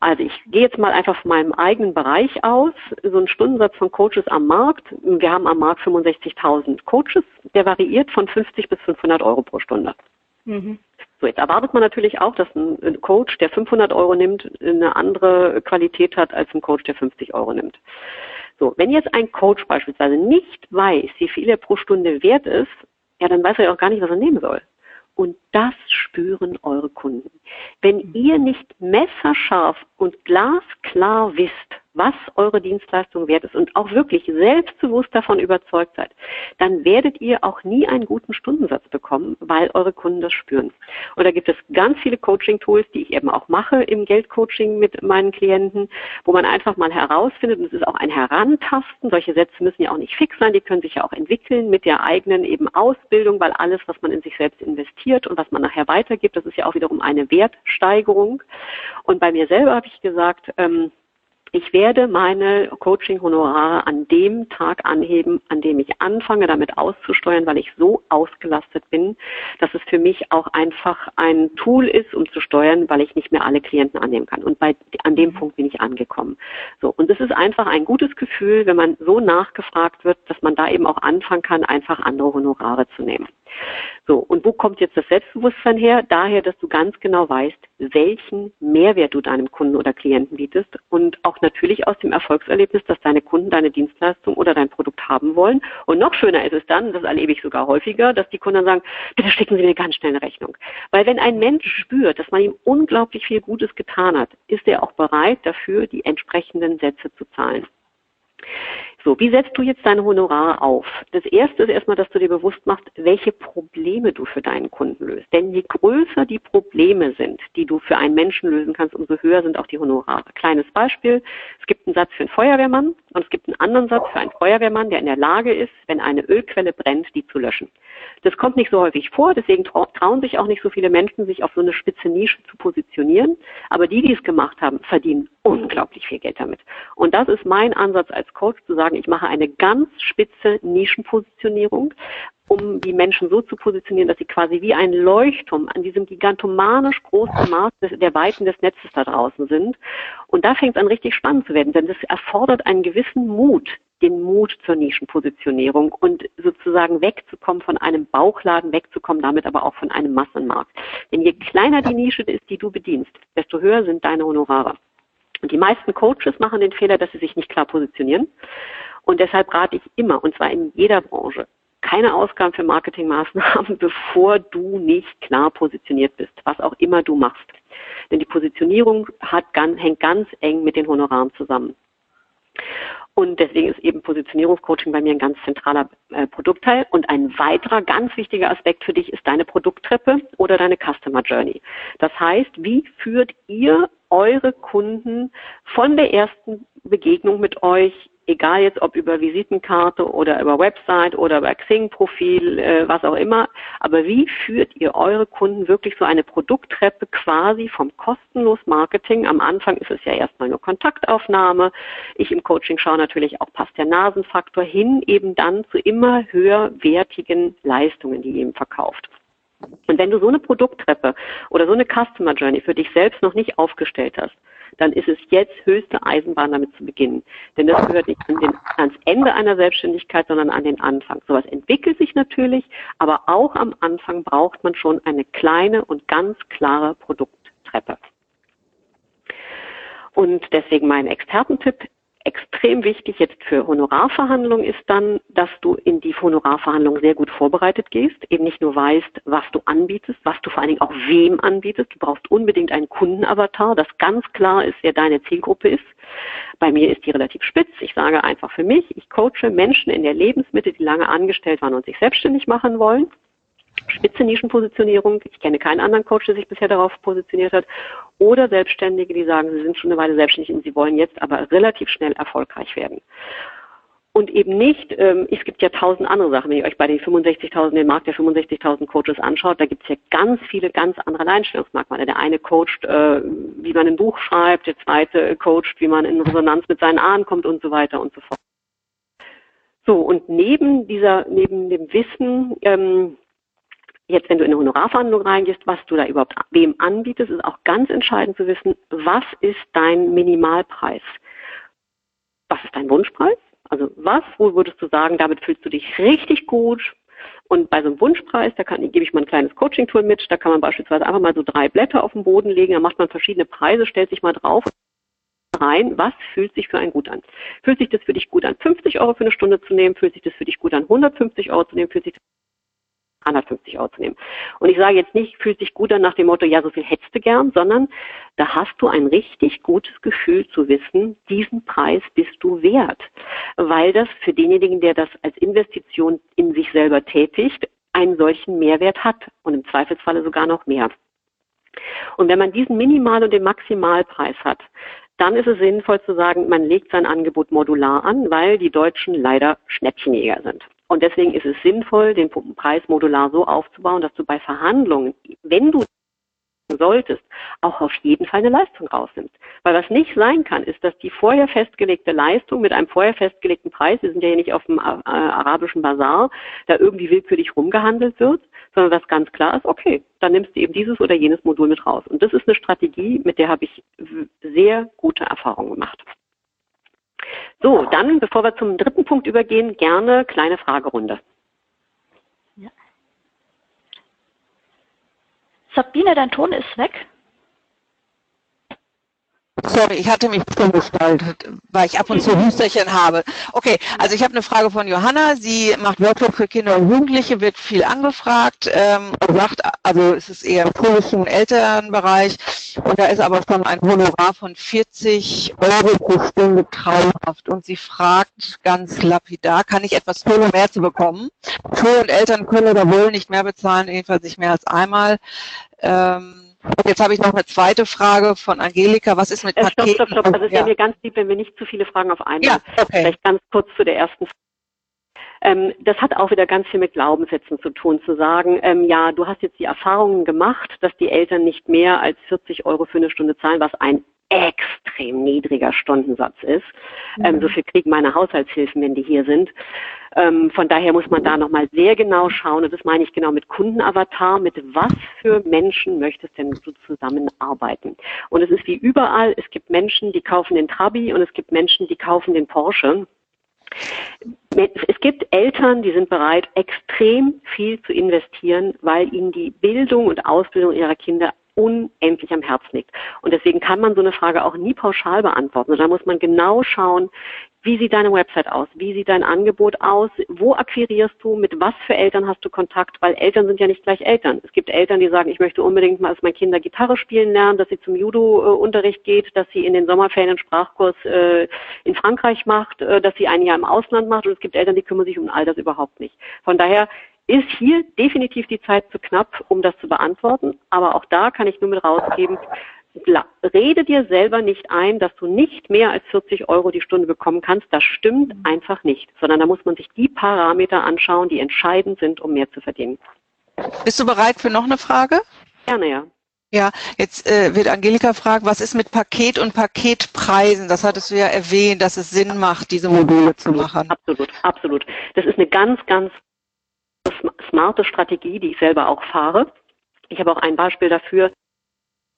Also ich gehe jetzt mal einfach von meinem eigenen Bereich aus. So ein Stundensatz von Coaches am Markt. Wir haben am Markt 65.000 Coaches. Der variiert von 50 bis 500 Euro pro Stunde. Mhm. So, jetzt erwartet man natürlich auch, dass ein Coach, der 500 Euro nimmt, eine andere Qualität hat als ein Coach, der 50 Euro nimmt. So, wenn jetzt ein Coach beispielsweise nicht weiß, wie viel er pro Stunde wert ist, ja, dann weiß er ja auch gar nicht, was er nehmen soll. Und das spüren eure Kunden. Wenn ihr nicht messerscharf und glasklar wisst, was eure Dienstleistung wert ist und auch wirklich selbstbewusst davon überzeugt seid, dann werdet ihr auch nie einen guten Stundensatz bekommen, weil eure Kunden das spüren. Und da gibt es ganz viele Coaching-Tools, die ich eben auch mache im Geldcoaching mit meinen Klienten, wo man einfach mal herausfindet, und es ist auch ein Herantasten, solche Sätze müssen ja auch nicht fix sein, die können sich ja auch entwickeln mit der eigenen eben Ausbildung, weil alles, was man in sich selbst investiert und was man nachher weitergibt, das ist ja auch wiederum eine Wertsteigerung. Und bei mir selber habe ich gesagt, ähm, ich werde meine Coaching-Honorare an dem Tag anheben, an dem ich anfange, damit auszusteuern, weil ich so ausgelastet bin, dass es für mich auch einfach ein Tool ist, um zu steuern, weil ich nicht mehr alle Klienten annehmen kann. Und bei, an dem Punkt bin ich angekommen. So. Und es ist einfach ein gutes Gefühl, wenn man so nachgefragt wird, dass man da eben auch anfangen kann, einfach andere Honorare zu nehmen. So, und wo kommt jetzt das Selbstbewusstsein her? Daher, dass du ganz genau weißt, welchen Mehrwert du deinem Kunden oder Klienten bietest und auch natürlich aus dem Erfolgserlebnis, dass deine Kunden deine Dienstleistung oder dein Produkt haben wollen. Und noch schöner ist es dann, das erlebe ich sogar häufiger, dass die Kunden dann sagen, bitte schicken Sie mir ganz schnell eine Rechnung. Weil wenn ein Mensch spürt, dass man ihm unglaublich viel Gutes getan hat, ist er auch bereit dafür, die entsprechenden Sätze zu zahlen. So, wie setzt du jetzt deine Honorare auf? Das erste ist erstmal, dass du dir bewusst machst, welche Probleme du für deinen Kunden löst. Denn je größer die Probleme sind, die du für einen Menschen lösen kannst, umso höher sind auch die Honorare. Kleines Beispiel. Es gibt einen Satz für einen Feuerwehrmann und es gibt einen anderen Satz für einen Feuerwehrmann, der in der Lage ist, wenn eine Ölquelle brennt, die zu löschen. Das kommt nicht so häufig vor, deswegen trauen sich auch nicht so viele Menschen, sich auf so eine spitze Nische zu positionieren. Aber die, die es gemacht haben, verdienen unglaublich viel Geld damit. Und das ist mein Ansatz als Coach zu sagen, ich mache eine ganz spitze Nischenpositionierung, um die Menschen so zu positionieren, dass sie quasi wie ein Leuchtturm an diesem gigantomanisch großen Maß der Weiten des Netzes da draußen sind. Und da fängt es an richtig spannend zu werden, denn das erfordert einen gewissen Mut, den Mut zur Nischenpositionierung und sozusagen wegzukommen von einem Bauchladen, wegzukommen damit aber auch von einem Massenmarkt. Denn je kleiner die Nische ist, die du bedienst, desto höher sind deine Honorare. Die meisten Coaches machen den Fehler, dass sie sich nicht klar positionieren. Und deshalb rate ich immer, und zwar in jeder Branche, keine Ausgaben für Marketingmaßnahmen, bevor du nicht klar positioniert bist, was auch immer du machst. Denn die Positionierung hat, hängt ganz eng mit den Honoraren zusammen. Und deswegen ist eben Positionierungscoaching bei mir ein ganz zentraler äh, Produktteil. Und ein weiterer ganz wichtiger Aspekt für dich ist deine Produkttreppe oder deine Customer Journey. Das heißt, wie führt ihr eure Kunden von der ersten Begegnung mit euch egal jetzt ob über Visitenkarte oder über Website oder über Xing-Profil, äh, was auch immer, aber wie führt ihr eure Kunden wirklich so eine Produkttreppe quasi vom kostenlos Marketing? Am Anfang ist es ja erstmal nur Kontaktaufnahme. Ich im Coaching schaue natürlich auch, passt der Nasenfaktor hin, eben dann zu immer höherwertigen Leistungen, die ihr eben verkauft. Und wenn du so eine Produkttreppe oder so eine Customer Journey für dich selbst noch nicht aufgestellt hast, dann ist es jetzt höchste Eisenbahn damit zu beginnen. Denn das gehört nicht an den, ans Ende einer Selbstständigkeit, sondern an den Anfang. Sowas entwickelt sich natürlich, aber auch am Anfang braucht man schon eine kleine und ganz klare Produkttreppe. Und deswegen mein Expertentipp, extrem wichtig jetzt für Honorarverhandlungen ist dann, dass du in die Honorarverhandlungen sehr gut vorbereitet gehst, eben nicht nur weißt, was du anbietest, was du vor allen Dingen auch wem anbietest. Du brauchst unbedingt einen Kundenavatar, das ganz klar ist, wer deine Zielgruppe ist. Bei mir ist die relativ spitz. Ich sage einfach für mich, ich coache Menschen in der Lebensmitte, die lange angestellt waren und sich selbstständig machen wollen spitze Nischenpositionierung. Ich kenne keinen anderen Coach, der sich bisher darauf positioniert hat. Oder Selbstständige, die sagen, sie sind schon eine Weile selbstständig und sie wollen jetzt aber relativ schnell erfolgreich werden. Und eben nicht, ähm, es gibt ja tausend andere Sachen, wenn ihr euch bei den 65.000, den Markt der 65.000 Coaches anschaut, da gibt es ja ganz viele, ganz andere Einstellungsmerkmale. Der eine coacht, äh, wie man ein Buch schreibt, der zweite coacht, wie man in Resonanz mit seinen Ahnen kommt und so weiter und so fort. So, und neben dieser, neben dem Wissen, ähm, Jetzt, wenn du in eine Honorarverhandlung reingehst, was du da überhaupt wem anbietest, ist auch ganz entscheidend zu wissen, was ist dein Minimalpreis? Was ist dein Wunschpreis? Also was, wo würdest du sagen, damit fühlst du dich richtig gut? Und bei so einem Wunschpreis, da kann, gebe ich mal ein kleines Coaching-Tool mit, da kann man beispielsweise einfach mal so drei Blätter auf den Boden legen, da macht man verschiedene Preise, stellt sich mal drauf rein, was fühlt sich für einen gut an? Fühlt sich das für dich gut an, 50 Euro für eine Stunde zu nehmen? Fühlt sich das für dich gut an, 150 Euro zu nehmen? Fühlt sich das 350 Euro zu nehmen. Und ich sage jetzt nicht, fühlt sich gut an nach dem Motto, ja, so viel hättest du gern, sondern da hast du ein richtig gutes Gefühl zu wissen, diesen Preis bist du wert. Weil das für denjenigen, der das als Investition in sich selber tätigt, einen solchen Mehrwert hat und im Zweifelsfalle sogar noch mehr. Und wenn man diesen Minimal- und den Maximalpreis hat, dann ist es sinnvoll zu sagen, man legt sein Angebot modular an, weil die Deutschen leider Schnäppchenjäger sind. Und deswegen ist es sinnvoll, den Preis modular so aufzubauen, dass du bei Verhandlungen, wenn du solltest, auch auf jeden Fall eine Leistung rausnimmst. Weil was nicht sein kann, ist, dass die vorher festgelegte Leistung mit einem vorher festgelegten Preis, wir sind ja hier nicht auf dem äh, arabischen Bazar, da irgendwie willkürlich rumgehandelt wird, sondern was ganz klar ist, okay, dann nimmst du eben dieses oder jenes Modul mit raus. Und das ist eine Strategie, mit der habe ich sehr gute Erfahrungen gemacht. So, dann, bevor wir zum dritten Punkt übergehen, gerne kleine Fragerunde. Ja. Sabine, dein Ton ist weg. Sorry, ich hatte mich umgestaltet, weil ich ab und zu Hüsterchen habe. Okay, also ich habe eine Frage von Johanna. Sie macht Workshop für Kinder und Jugendliche, wird viel angefragt ähm, und sagt, also es ist eher im polischen Elternbereich und da ist aber schon ein Honorar von 40 Euro pro Stunde traumhaft. Und sie fragt ganz lapidar, kann ich etwas tun, um mehr zu bekommen? Schul- und Eltern können oder wollen nicht mehr bezahlen, jedenfalls nicht mehr als einmal. Ähm, jetzt habe ich noch eine zweite Frage von Angelika. Was ist mit äh, Paketen? Stopp, stopp, stopp. Also es ja. wäre mir ganz lieb, wenn wir nicht zu viele Fragen auf einmal. Ja, okay. Vielleicht ganz kurz zu der ersten Frage. Ähm, das hat auch wieder ganz viel mit Glaubenssätzen zu tun, zu sagen, ähm, ja, du hast jetzt die Erfahrungen gemacht, dass die Eltern nicht mehr als 40 Euro für eine Stunde zahlen, was ein extrem niedriger Stundensatz ist. Mhm. Ähm, so viel kriegen meine Haushaltshilfen, wenn die hier sind. Ähm, von daher muss man da nochmal sehr genau schauen, und das meine ich genau mit Kundenavatar, mit was für Menschen möchtest denn du zusammenarbeiten? Und es ist wie überall, es gibt Menschen, die kaufen den Trabi und es gibt Menschen, die kaufen den Porsche. Es gibt Eltern, die sind bereit, extrem viel zu investieren, weil ihnen die Bildung und Ausbildung ihrer Kinder unendlich am Herzen liegt. Und deswegen kann man so eine Frage auch nie pauschal beantworten. Da muss man genau schauen, wie sieht deine Website aus? Wie sieht dein Angebot aus? Wo akquirierst du? Mit was für Eltern hast du Kontakt? Weil Eltern sind ja nicht gleich Eltern. Es gibt Eltern, die sagen, ich möchte unbedingt mal, dass meine Kinder Gitarre spielen lernen, dass sie zum Judo-Unterricht geht, dass sie in den Sommerferien einen Sprachkurs äh, in Frankreich macht, äh, dass sie ein Jahr im Ausland macht. Und es gibt Eltern, die kümmern sich um all das überhaupt nicht. Von daher ist hier definitiv die Zeit zu knapp, um das zu beantworten. Aber auch da kann ich nur mit rausgeben, rede dir selber nicht ein, dass du nicht mehr als 40 Euro die Stunde bekommen kannst. Das stimmt einfach nicht, sondern da muss man sich die Parameter anschauen, die entscheidend sind, um mehr zu verdienen. Bist du bereit für noch eine Frage? Gerne, ja. Ja, jetzt äh, wird Angelika fragen, was ist mit Paket und Paketpreisen? Das hattest du ja erwähnt, dass es Sinn macht, diese Module zu machen. Absolut, absolut. Das ist eine ganz, ganz smarte Strategie, die ich selber auch fahre. Ich habe auch ein Beispiel dafür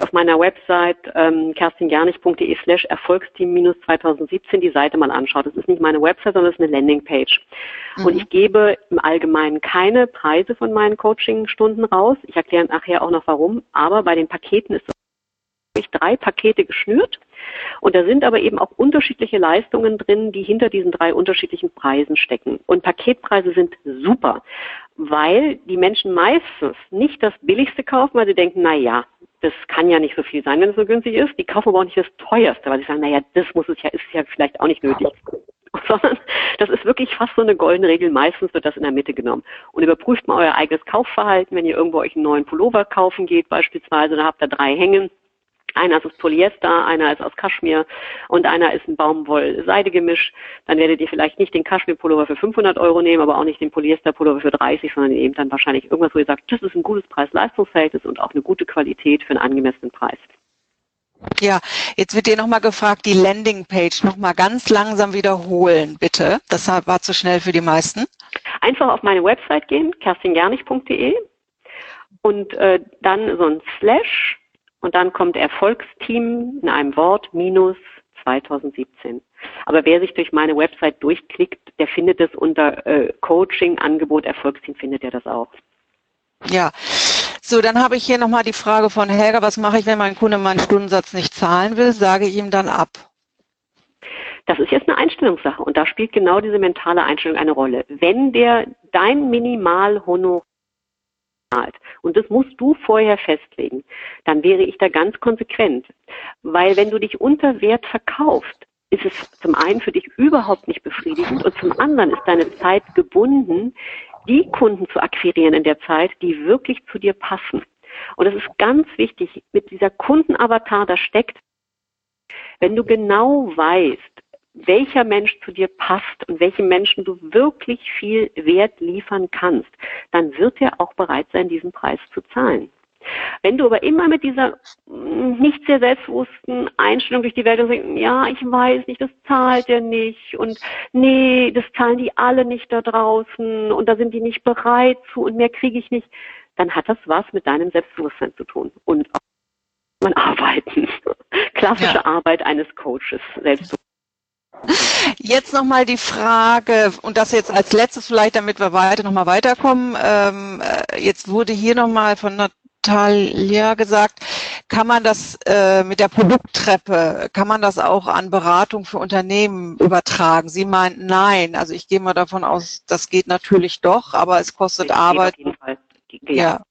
auf meiner Website ähm, kerstinjanich.de slash Erfolgsteam minus 2017 die Seite mal anschaut. Das ist nicht meine Website, sondern das ist eine Landingpage. Mhm. Und ich gebe im Allgemeinen keine Preise von meinen Coaching-Stunden raus. Ich erkläre nachher auch noch warum. Aber bei den Paketen ist ich drei Pakete geschnürt und da sind aber eben auch unterschiedliche Leistungen drin, die hinter diesen drei unterschiedlichen Preisen stecken. Und Paketpreise sind super, weil die Menschen meistens nicht das Billigste kaufen, weil sie denken, na ja, das kann ja nicht so viel sein, wenn es so günstig ist. Die kaufen aber auch nicht das teuerste, weil sie sagen, naja, das muss es ja, ist ja vielleicht auch nicht nötig. Sondern das ist wirklich fast so eine goldene Regel. Meistens wird das in der Mitte genommen. Und überprüft mal euer eigenes Kaufverhalten, wenn ihr irgendwo euch einen neuen Pullover kaufen geht, beispielsweise, dann habt ihr drei hängen einer ist aus Polyester, einer ist aus Kaschmir und einer ist ein Baumwoll-Seide-Gemisch. Dann werdet ihr vielleicht nicht den Kaschmir-Pullover für 500 Euro nehmen, aber auch nicht den Polyester-Pullover für 30, sondern eben dann wahrscheinlich irgendwas, wo ihr sagt, das ist ein gutes Preis-Leistungsverhältnis und auch eine gute Qualität für einen angemessenen Preis. Ja, jetzt wird dir nochmal gefragt, die Landingpage nochmal ganz langsam wiederholen, bitte. Das war zu schnell für die meisten. Einfach auf meine Website gehen, kerstingernich.de und äh, dann so ein Slash und dann kommt Erfolgsteam in einem Wort minus 2017. Aber wer sich durch meine Website durchklickt, der findet es unter äh, Coaching, Angebot, Erfolgsteam, findet er das auch. Ja, so, dann habe ich hier nochmal die Frage von Helga, was mache ich, wenn mein Kunde meinen Stundensatz nicht zahlen will? Sage ich ihm dann ab? Das ist jetzt eine Einstellungssache und da spielt genau diese mentale Einstellung eine Rolle. Wenn der dein Minimalhonorar. Und das musst du vorher festlegen. Dann wäre ich da ganz konsequent. Weil wenn du dich unter Wert verkaufst, ist es zum einen für dich überhaupt nicht befriedigend und zum anderen ist deine Zeit gebunden, die Kunden zu akquirieren in der Zeit, die wirklich zu dir passen. Und es ist ganz wichtig, mit dieser Kundenavatar, da steckt, wenn du genau weißt, welcher Mensch zu dir passt und welchem Menschen du wirklich viel Wert liefern kannst, dann wird er auch bereit sein, diesen Preis zu zahlen. Wenn du aber immer mit dieser mm, nicht sehr selbstbewussten Einstellung durch die Welt und sagst, ja, ich weiß nicht, das zahlt er nicht und nee, das zahlen die alle nicht da draußen und da sind die nicht bereit zu und mehr kriege ich nicht, dann hat das was mit deinem Selbstbewusstsein zu tun und auch man arbeiten. Klassische ja. Arbeit eines Coaches, Selbstbewusstsein. Jetzt nochmal die Frage, und das jetzt als letztes vielleicht, damit wir weiter nochmal weiterkommen. Ähm, äh, jetzt wurde hier nochmal von Natalia gesagt, kann man das äh, mit der Produkttreppe, kann man das auch an Beratung für Unternehmen übertragen? Sie meint nein. Also ich gehe mal davon aus, das geht natürlich doch, aber es kostet Arbeit. Auf jeden Fall. Ja. ja.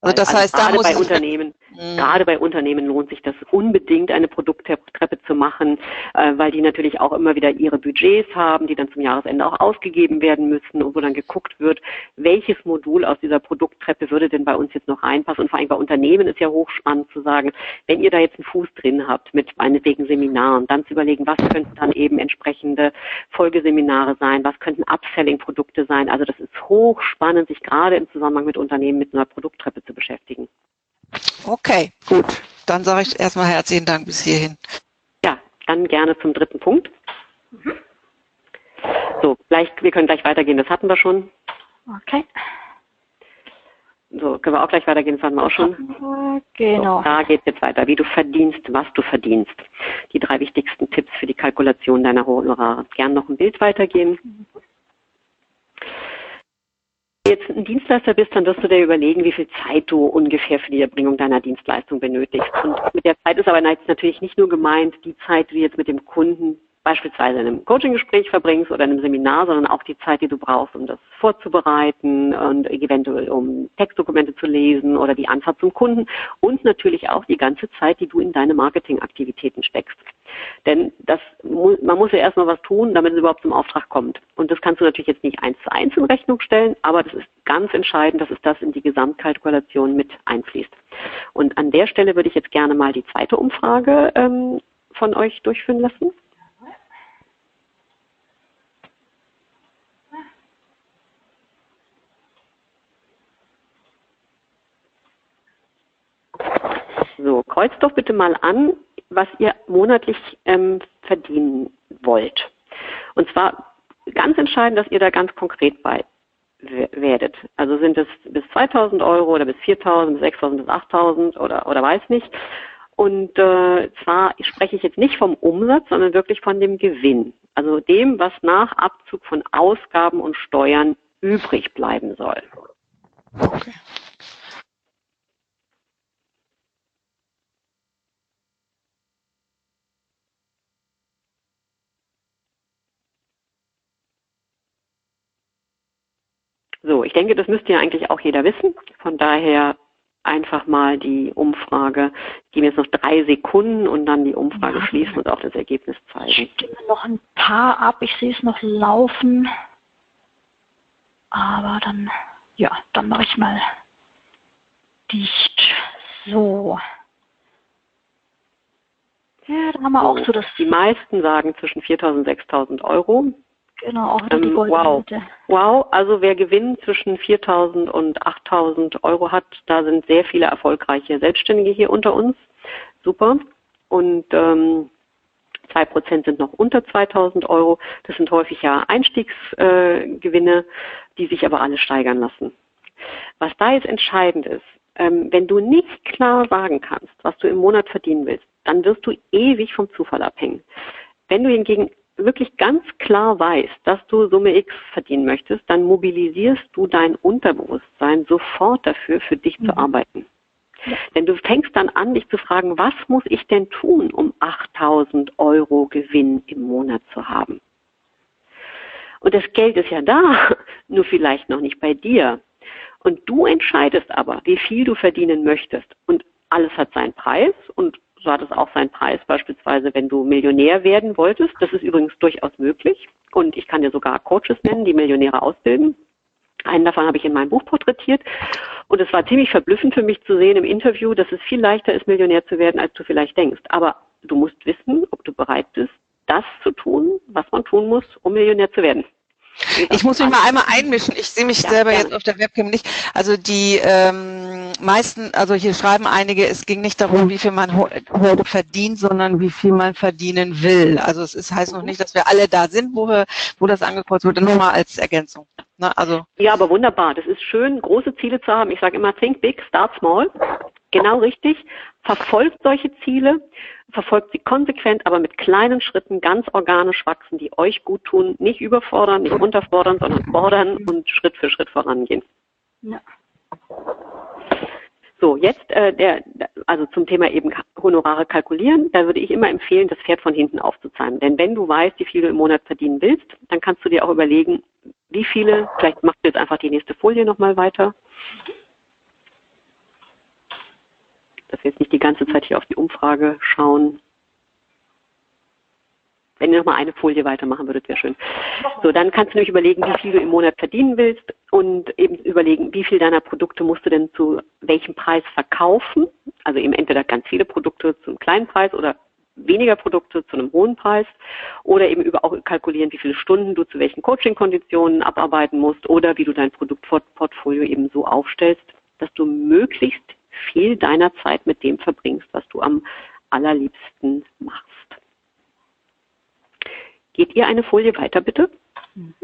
Also das also heißt, da muss bei Unternehmen Mhm. Gerade bei Unternehmen lohnt sich das unbedingt, eine Produkttreppe zu machen, äh, weil die natürlich auch immer wieder ihre Budgets haben, die dann zum Jahresende auch ausgegeben werden müssen und wo dann geguckt wird, welches Modul aus dieser Produkttreppe würde denn bei uns jetzt noch reinpassen. Und vor allem bei Unternehmen ist ja hochspannend zu sagen, wenn ihr da jetzt einen Fuß drin habt mit meinetwegen Seminaren, dann zu überlegen, was könnten dann eben entsprechende Folgeseminare sein, was könnten Upselling-Produkte sein. Also das ist hochspannend, sich gerade im Zusammenhang mit Unternehmen mit einer Produkttreppe zu beschäftigen. Okay, gut. Dann sage ich erstmal herzlichen Dank bis hierhin. Ja, dann gerne zum dritten Punkt. Mhm. So, gleich, wir können gleich weitergehen. Das hatten wir schon. Okay. So, können wir auch gleich weitergehen, das hatten wir auch schon. Genau. So, da geht es jetzt weiter, wie du verdienst, was du verdienst. Die drei wichtigsten Tipps für die Kalkulation deiner Honorare. Gern noch ein Bild weitergehen. Du jetzt ein Dienstleister bist, dann wirst du dir überlegen, wie viel Zeit du ungefähr für die Erbringung deiner Dienstleistung benötigst. Und mit der Zeit ist aber natürlich nicht nur gemeint die Zeit, die du jetzt mit dem Kunden beispielsweise in einem Coaching-Gespräch verbringst oder in einem Seminar, sondern auch die Zeit, die du brauchst, um das vorzubereiten und eventuell um Textdokumente zu lesen oder die Anfahrt zum Kunden und natürlich auch die ganze Zeit, die du in deine Marketingaktivitäten steckst. Denn das, man muss ja erstmal was tun, damit es überhaupt zum Auftrag kommt. Und das kannst du natürlich jetzt nicht eins zu eins in Rechnung stellen, aber das ist ganz entscheidend, dass es das in die Gesamtkalkulation mit einfließt. Und an der Stelle würde ich jetzt gerne mal die zweite Umfrage ähm, von euch durchführen lassen. So, kreuzt doch bitte mal an, was ihr monatlich ähm, verdienen wollt. Und zwar ganz entscheidend, dass ihr da ganz konkret bei werdet. Also sind es bis 2000 Euro oder bis 4000, bis 6000, bis 8000 oder, oder weiß nicht. Und äh, zwar spreche ich jetzt nicht vom Umsatz, sondern wirklich von dem Gewinn. Also dem, was nach Abzug von Ausgaben und Steuern übrig bleiben soll. Okay. So, ich denke, das müsste ja eigentlich auch jeder wissen. Von daher einfach mal die Umfrage. Ich gebe jetzt noch drei Sekunden und dann die Umfrage ja. schließen und auch das Ergebnis zeigen. Ich stimme noch ein paar ab. Ich sehe es noch laufen. Aber dann, ja, dann mache ich mal dicht. So. Ja, da haben wir so, auch so das. Die meisten sagen zwischen 4.000 und 6.000 Euro. Genau, auch ähm, die goldene wow. Wow, also wer Gewinn zwischen 4.000 und 8.000 Euro hat, da sind sehr viele erfolgreiche Selbstständige hier unter uns. Super. Und ähm, 2% sind noch unter 2.000 Euro. Das sind häufig ja Einstiegsgewinne, äh, die sich aber alle steigern lassen. Was da jetzt entscheidend ist, ähm, wenn du nicht klar sagen kannst, was du im Monat verdienen willst, dann wirst du ewig vom Zufall abhängen. Wenn du hingegen wirklich ganz klar weißt, dass du Summe X verdienen möchtest, dann mobilisierst du dein Unterbewusstsein sofort dafür, für dich mhm. zu arbeiten. Ja. Denn du fängst dann an, dich zu fragen, was muss ich denn tun, um 8000 Euro Gewinn im Monat zu haben? Und das Geld ist ja da, nur vielleicht noch nicht bei dir. Und du entscheidest aber, wie viel du verdienen möchtest. Und alles hat seinen Preis und so hat es auch seinen Preis, beispielsweise wenn du Millionär werden wolltest. Das ist übrigens durchaus möglich. Und ich kann dir sogar Coaches nennen, die Millionäre ausbilden. Einen davon habe ich in meinem Buch porträtiert. Und es war ziemlich verblüffend für mich zu sehen im Interview, dass es viel leichter ist, Millionär zu werden, als du vielleicht denkst. Aber du musst wissen, ob du bereit bist, das zu tun, was man tun muss, um Millionär zu werden. Ich muss mich mal einmal einmischen. Ich sehe mich ja, selber gerne. jetzt auf der Webcam nicht. Also die ähm, meisten, also hier schreiben einige, es ging nicht darum, wie viel man heute verdient, sondern wie viel man verdienen will. Also es ist, heißt noch nicht, dass wir alle da sind, wo, wir, wo das angekreuzt wurde. Nur mal als Ergänzung. Ne? Also ja, aber wunderbar. Das ist schön, große Ziele zu haben. Ich sage immer, think big, start small. Genau richtig. Verfolgt solche Ziele verfolgt sie konsequent, aber mit kleinen Schritten ganz organisch wachsen, die euch gut tun, nicht überfordern, nicht unterfordern, sondern fordern und Schritt für Schritt vorangehen. Ja. So, jetzt äh, der, also zum Thema eben Honorare kalkulieren, da würde ich immer empfehlen, das Pferd von hinten aufzuzahlen. Denn wenn du weißt, wie viel du im Monat verdienen willst, dann kannst du dir auch überlegen, wie viele, vielleicht machst du jetzt einfach die nächste Folie nochmal weiter. Mhm dass wir jetzt nicht die ganze Zeit hier auf die Umfrage schauen. Wenn ihr nochmal eine Folie weitermachen würdet, wäre schön. So, dann kannst du nämlich überlegen, wie viel du im Monat verdienen willst und eben überlegen, wie viel deiner Produkte musst du denn zu welchem Preis verkaufen. Also eben entweder ganz viele Produkte zum kleinen Preis oder weniger Produkte zu einem hohen Preis oder eben über auch kalkulieren, wie viele Stunden du zu welchen Coaching-Konditionen abarbeiten musst oder wie du dein Produktportfolio eben so aufstellst, dass du möglichst viel deiner Zeit mit dem verbringst, was du am allerliebsten machst. Geht ihr eine Folie weiter, bitte? Mhm.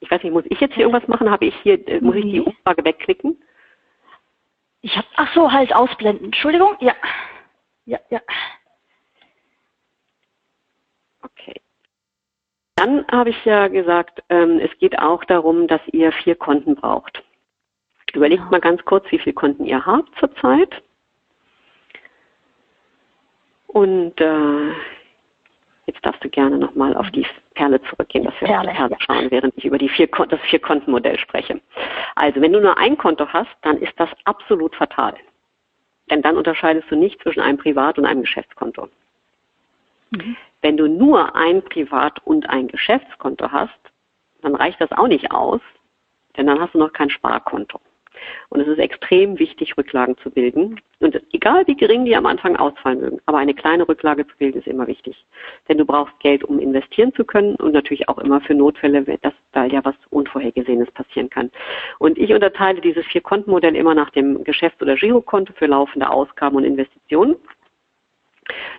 Ich weiß nicht, muss ich jetzt hier irgendwas machen? Habe ich hier, äh, muss ich die Umfrage wegklicken? Ich habe, ach so, halt ausblenden. Entschuldigung, ja. Ja, ja. Okay. Dann habe ich ja gesagt, ähm, es geht auch darum, dass ihr vier Konten braucht. Überlegt mal ganz kurz, wie viele Konten ihr habt zurzeit. Und äh, jetzt darfst du gerne nochmal auf die Perle zurückgehen, dass wir Perle, auf die Perle schauen, während ich über die vier, das Vier-Konten-Modell spreche. Also, wenn du nur ein Konto hast, dann ist das absolut fatal. Denn dann unterscheidest du nicht zwischen einem Privat- und einem Geschäftskonto. Mhm. Wenn du nur ein Privat- und ein Geschäftskonto hast, dann reicht das auch nicht aus, denn dann hast du noch kein Sparkonto. Und es ist extrem wichtig, Rücklagen zu bilden. Und egal wie gering die am Anfang ausfallen mögen, aber eine kleine Rücklage zu bilden ist immer wichtig. Denn du brauchst Geld, um investieren zu können und natürlich auch immer für Notfälle, dass da ja was Unvorhergesehenes passieren kann. Und ich unterteile dieses Vier-Konten-Modell immer nach dem Geschäfts- oder Girokonto für laufende Ausgaben und Investitionen.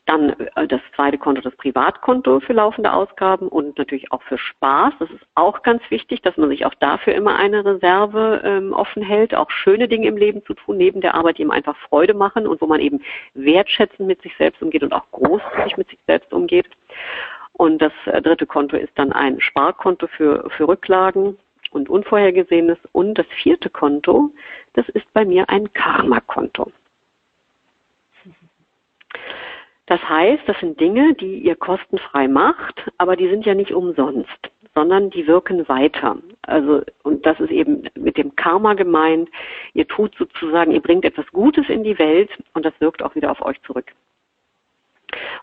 Dann äh, das zweite Konto, das Privatkonto für laufende Ausgaben und natürlich auch für Spaß. Das ist auch ganz wichtig, dass man sich auch dafür immer eine Reserve ähm, offen hält, auch schöne Dinge im Leben zu tun, neben der Arbeit, die ihm einfach Freude machen und wo man eben wertschätzend mit sich selbst umgeht und auch großzügig mit sich selbst umgeht. Und das äh, dritte Konto ist dann ein Sparkonto für, für Rücklagen und Unvorhergesehenes. Und das vierte Konto, das ist bei mir ein Karma-Konto. Das heißt, das sind Dinge, die ihr kostenfrei macht, aber die sind ja nicht umsonst, sondern die wirken weiter. Also, und das ist eben mit dem Karma gemeint. Ihr tut sozusagen, ihr bringt etwas Gutes in die Welt und das wirkt auch wieder auf euch zurück.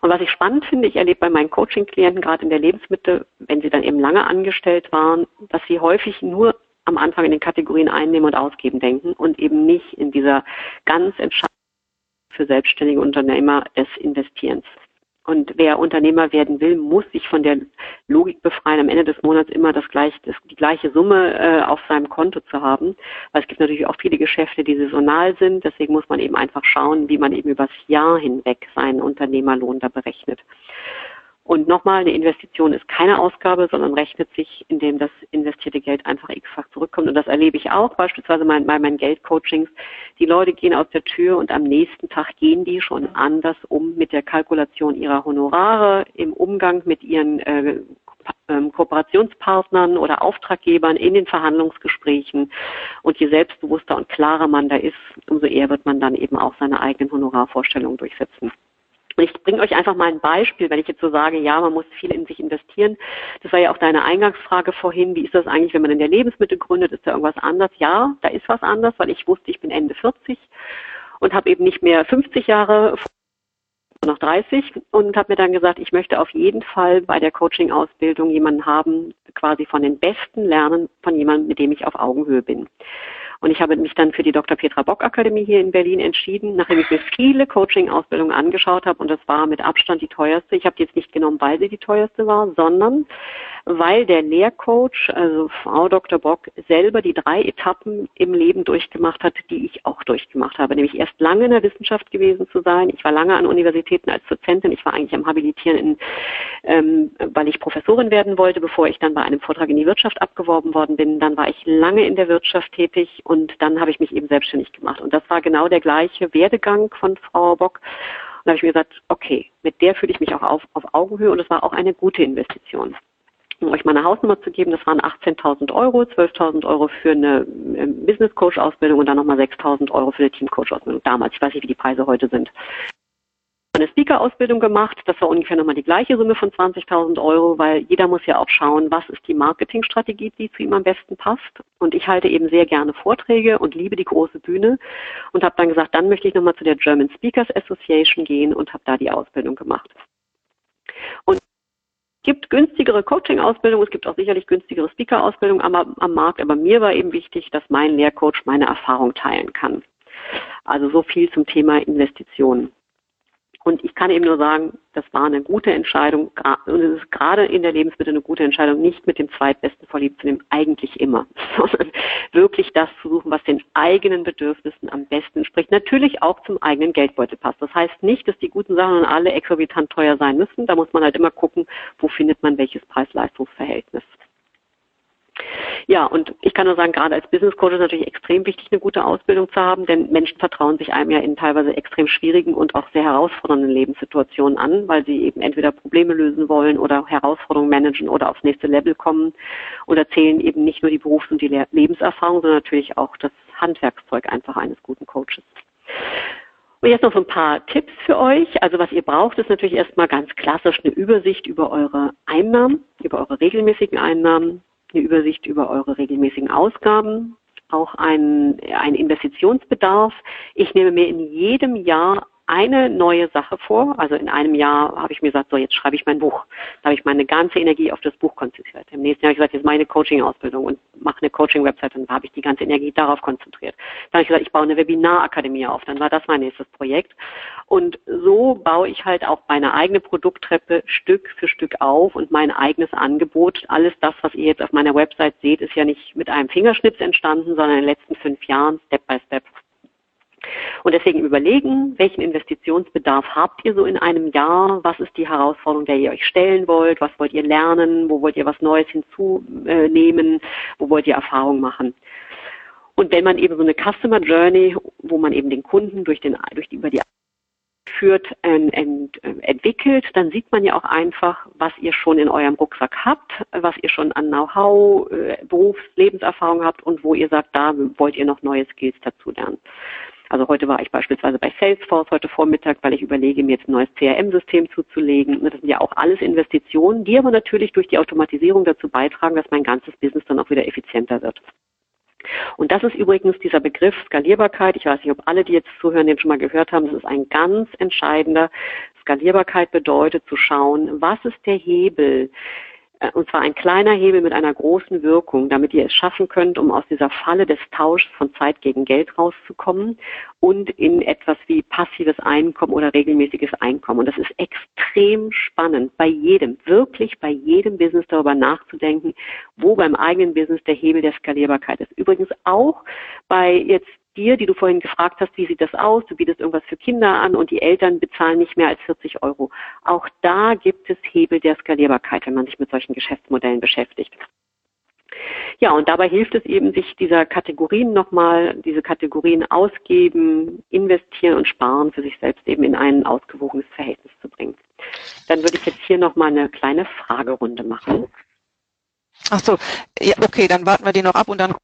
Und was ich spannend finde, ich erlebe bei meinen Coaching-Klienten gerade in der Lebensmittel, wenn sie dann eben lange angestellt waren, dass sie häufig nur am Anfang in den Kategorien einnehmen und ausgeben denken und eben nicht in dieser ganz entscheidenden für selbstständige Unternehmer des Investierens. Und wer Unternehmer werden will, muss sich von der Logik befreien, am Ende des Monats immer das gleiche, das, die gleiche Summe äh, auf seinem Konto zu haben. Weil es gibt natürlich auch viele Geschäfte, die saisonal sind. Deswegen muss man eben einfach schauen, wie man eben übers Jahr hinweg seinen Unternehmerlohn da berechnet. Und nochmal, eine Investition ist keine Ausgabe, sondern rechnet sich, indem das investierte Geld einfach x-fach zurückkommt. Und das erlebe ich auch beispielsweise bei meinen Geldcoachings. Die Leute gehen aus der Tür und am nächsten Tag gehen die schon anders um mit der Kalkulation ihrer Honorare, im Umgang mit ihren äh, ähm, Kooperationspartnern oder Auftraggebern in den Verhandlungsgesprächen. Und je selbstbewusster und klarer man da ist, umso eher wird man dann eben auch seine eigenen Honorarvorstellungen durchsetzen. Ich bringe euch einfach mal ein Beispiel, wenn ich jetzt so sage, ja, man muss viel in sich investieren. Das war ja auch deine Eingangsfrage vorhin. Wie ist das eigentlich, wenn man in der Lebensmittel gründet? Ist da irgendwas anders? Ja, da ist was anders, weil ich wusste, ich bin Ende 40 und habe eben nicht mehr 50 Jahre, noch 30 und habe mir dann gesagt, ich möchte auf jeden Fall bei der Coaching-Ausbildung jemanden haben, quasi von den Besten lernen, von jemandem, mit dem ich auf Augenhöhe bin. Und ich habe mich dann für die Dr. Petra Bock Akademie hier in Berlin entschieden, nachdem ich mir viele Coaching-Ausbildungen angeschaut habe und das war mit Abstand die teuerste. Ich habe die jetzt nicht genommen, weil sie die teuerste war, sondern weil der Lehrcoach, also Frau Dr. Bock, selber die drei Etappen im Leben durchgemacht hat, die ich auch durchgemacht habe. Nämlich erst lange in der Wissenschaft gewesen zu sein. Ich war lange an Universitäten als Dozentin. Ich war eigentlich am Habilitieren, in, ähm, weil ich Professorin werden wollte, bevor ich dann bei einem Vortrag in die Wirtschaft abgeworben worden bin. Dann war ich lange in der Wirtschaft tätig und dann habe ich mich eben selbstständig gemacht. Und das war genau der gleiche Werdegang von Frau Bock. Und da habe ich mir gesagt, okay, mit der fühle ich mich auch auf, auf Augenhöhe und es war auch eine gute Investition um euch mal eine Hausnummer zu geben, das waren 18.000 Euro, 12.000 Euro für eine ähm, Business Coach Ausbildung und dann nochmal 6.000 Euro für eine Team Coach Ausbildung damals. Ich weiß nicht, wie die Preise heute sind. Eine Speaker-Ausbildung gemacht, das war ungefähr nochmal die gleiche Summe von 20.000 Euro, weil jeder muss ja auch schauen, was ist die Marketingstrategie, die zu ihm am besten passt. Und ich halte eben sehr gerne Vorträge und liebe die große Bühne und habe dann gesagt, dann möchte ich nochmal zu der German Speakers Association gehen und habe da die Ausbildung gemacht. Und gibt günstigere Coaching-Ausbildungen, es gibt auch sicherlich günstigere Speaker-Ausbildungen am, am Markt, aber mir war eben wichtig, dass mein Lehrcoach meine Erfahrung teilen kann. Also so viel zum Thema Investitionen. Und ich kann eben nur sagen, das war eine gute Entscheidung. Und es ist gerade in der Lebensmittel eine gute Entscheidung, nicht mit dem Zweitbesten verliebt zu nehmen, eigentlich immer, sondern wirklich das zu suchen, was den eigenen Bedürfnissen am besten entspricht. Natürlich auch zum eigenen Geldbeutel passt. Das heißt nicht, dass die guten Sachen alle exorbitant teuer sein müssen. Da muss man halt immer gucken, wo findet man welches Preis-Leistungs-Verhältnis. Ja, und ich kann nur sagen, gerade als Business Coach ist natürlich extrem wichtig, eine gute Ausbildung zu haben, denn Menschen vertrauen sich einem ja in teilweise extrem schwierigen und auch sehr herausfordernden Lebenssituationen an, weil sie eben entweder Probleme lösen wollen oder Herausforderungen managen oder aufs nächste Level kommen und erzählen eben nicht nur die Berufs- und die Lebenserfahrung, sondern natürlich auch das Handwerkszeug einfach eines guten Coaches. Und jetzt noch so ein paar Tipps für euch. Also was ihr braucht, ist natürlich erstmal ganz klassisch eine Übersicht über eure Einnahmen, über eure regelmäßigen Einnahmen, eine Übersicht über eure regelmäßigen Ausgaben, auch ein, ein Investitionsbedarf. Ich nehme mir in jedem Jahr eine neue Sache vor. Also in einem Jahr habe ich mir gesagt, so jetzt schreibe ich mein Buch. Da habe ich meine ganze Energie auf das Buch konzentriert. Im nächsten Jahr habe ich gesagt, jetzt meine Coaching-Ausbildung und mache eine Coaching-Website und da habe ich die ganze Energie darauf konzentriert. Dann habe ich gesagt, ich baue eine Webinarakademie auf. Dann war das mein nächstes Projekt. Und so baue ich halt auch meine eigene Produkttreppe Stück für Stück auf und mein eigenes Angebot. Alles das, was ihr jetzt auf meiner Website seht, ist ja nicht mit einem Fingerschnips entstanden, sondern in den letzten fünf Jahren Step by Step und deswegen überlegen, welchen Investitionsbedarf habt ihr so in einem Jahr? Was ist die Herausforderung, der ihr euch stellen wollt? Was wollt ihr lernen? Wo wollt ihr was Neues hinzunehmen? Wo wollt ihr Erfahrung machen? Und wenn man eben so eine Customer Journey, wo man eben den Kunden durch den, durch die, über die führt, ent, ent, entwickelt, dann sieht man ja auch einfach, was ihr schon in eurem Rucksack habt, was ihr schon an Know-how, äh, Berufs-, Lebenserfahrung habt und wo ihr sagt, da wollt ihr noch neue Skills dazu lernen. Also heute war ich beispielsweise bei Salesforce heute Vormittag, weil ich überlege, mir jetzt ein neues CRM-System zuzulegen. Das sind ja auch alles Investitionen, die aber natürlich durch die Automatisierung dazu beitragen, dass mein ganzes Business dann auch wieder effizienter wird. Und das ist übrigens dieser Begriff Skalierbarkeit. Ich weiß nicht, ob alle, die jetzt zuhören, den schon mal gehört haben. Das ist ein ganz entscheidender. Skalierbarkeit bedeutet zu schauen, was ist der Hebel, und zwar ein kleiner Hebel mit einer großen Wirkung, damit ihr es schaffen könnt, um aus dieser Falle des Tauschs von Zeit gegen Geld rauszukommen und in etwas wie passives Einkommen oder regelmäßiges Einkommen. Und das ist extrem spannend, bei jedem, wirklich bei jedem Business darüber nachzudenken, wo beim eigenen Business der Hebel der Skalierbarkeit ist. Übrigens auch bei jetzt dir, die du vorhin gefragt hast, wie sieht das aus? Du bietest irgendwas für Kinder an und die Eltern bezahlen nicht mehr als 40 Euro. Auch da gibt es Hebel der Skalierbarkeit, wenn man sich mit solchen Geschäftsmodellen beschäftigt. Ja, und dabei hilft es eben, sich dieser Kategorien nochmal, diese Kategorien ausgeben, investieren und sparen für sich selbst eben in ein ausgewogenes Verhältnis zu bringen. Dann würde ich jetzt hier nochmal eine kleine Fragerunde machen. Ach so, ja, okay, dann warten wir die noch ab und dann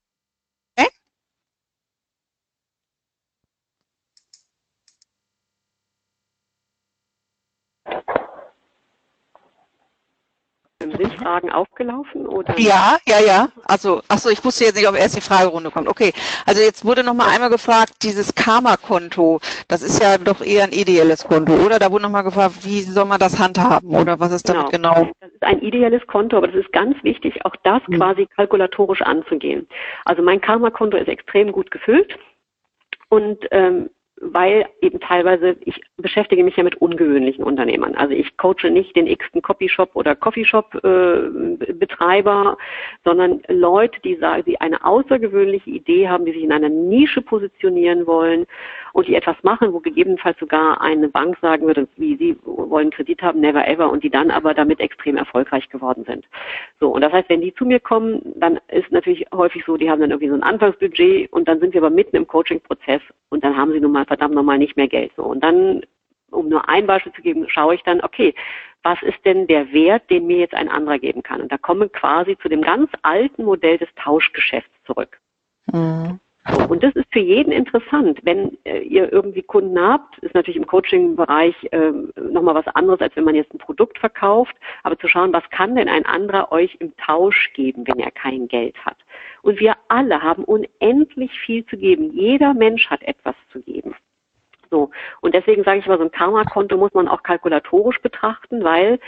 Sind Fragen aufgelaufen? Oder? Ja, ja, ja. Also, achso, ich wusste jetzt nicht, ob erst die Fragerunde kommt. Okay, also jetzt wurde noch mal einmal gefragt, dieses Karma-Konto, das ist ja doch eher ein ideelles Konto, oder? Da wurde noch mal gefragt, wie soll man das handhaben oder was ist damit genau? genau? Das ist ein ideelles Konto, aber das ist ganz wichtig, auch das hm. quasi kalkulatorisch anzugehen. Also mein Karma-Konto ist extrem gut gefüllt und ähm, weil eben teilweise, ich beschäftige mich ja mit ungewöhnlichen Unternehmern. Also ich coache nicht den x-ten Copyshop oder Coffeeshop-Betreiber, äh, sondern Leute, die sagen, die eine außergewöhnliche Idee haben, die sich in einer Nische positionieren wollen und die etwas machen, wo gegebenenfalls sogar eine Bank sagen würde, wie sie wollen Kredit haben, never ever, und die dann aber damit extrem erfolgreich geworden sind. So, und das heißt, wenn die zu mir kommen, dann ist natürlich häufig so, die haben dann irgendwie so ein Anfangsbudget und dann sind wir aber mitten im Coaching-Prozess und dann haben sie nun mal verdammt nochmal nicht mehr Geld. So. Und dann, um nur ein Beispiel zu geben, schaue ich dann, okay, was ist denn der Wert, den mir jetzt ein anderer geben kann? Und da komme quasi zu dem ganz alten Modell des Tauschgeschäfts zurück. Mhm. So, und das ist für jeden interessant. Wenn äh, ihr irgendwie Kunden habt, ist natürlich im Coaching-Bereich äh, nochmal was anderes, als wenn man jetzt ein Produkt verkauft. Aber zu schauen, was kann denn ein anderer euch im Tausch geben, wenn er kein Geld hat? Und wir alle haben unendlich viel zu geben. Jeder Mensch hat etwas zu geben. So. Und deswegen sage ich mal, so ein Karma-Konto muss man auch kalkulatorisch betrachten, weil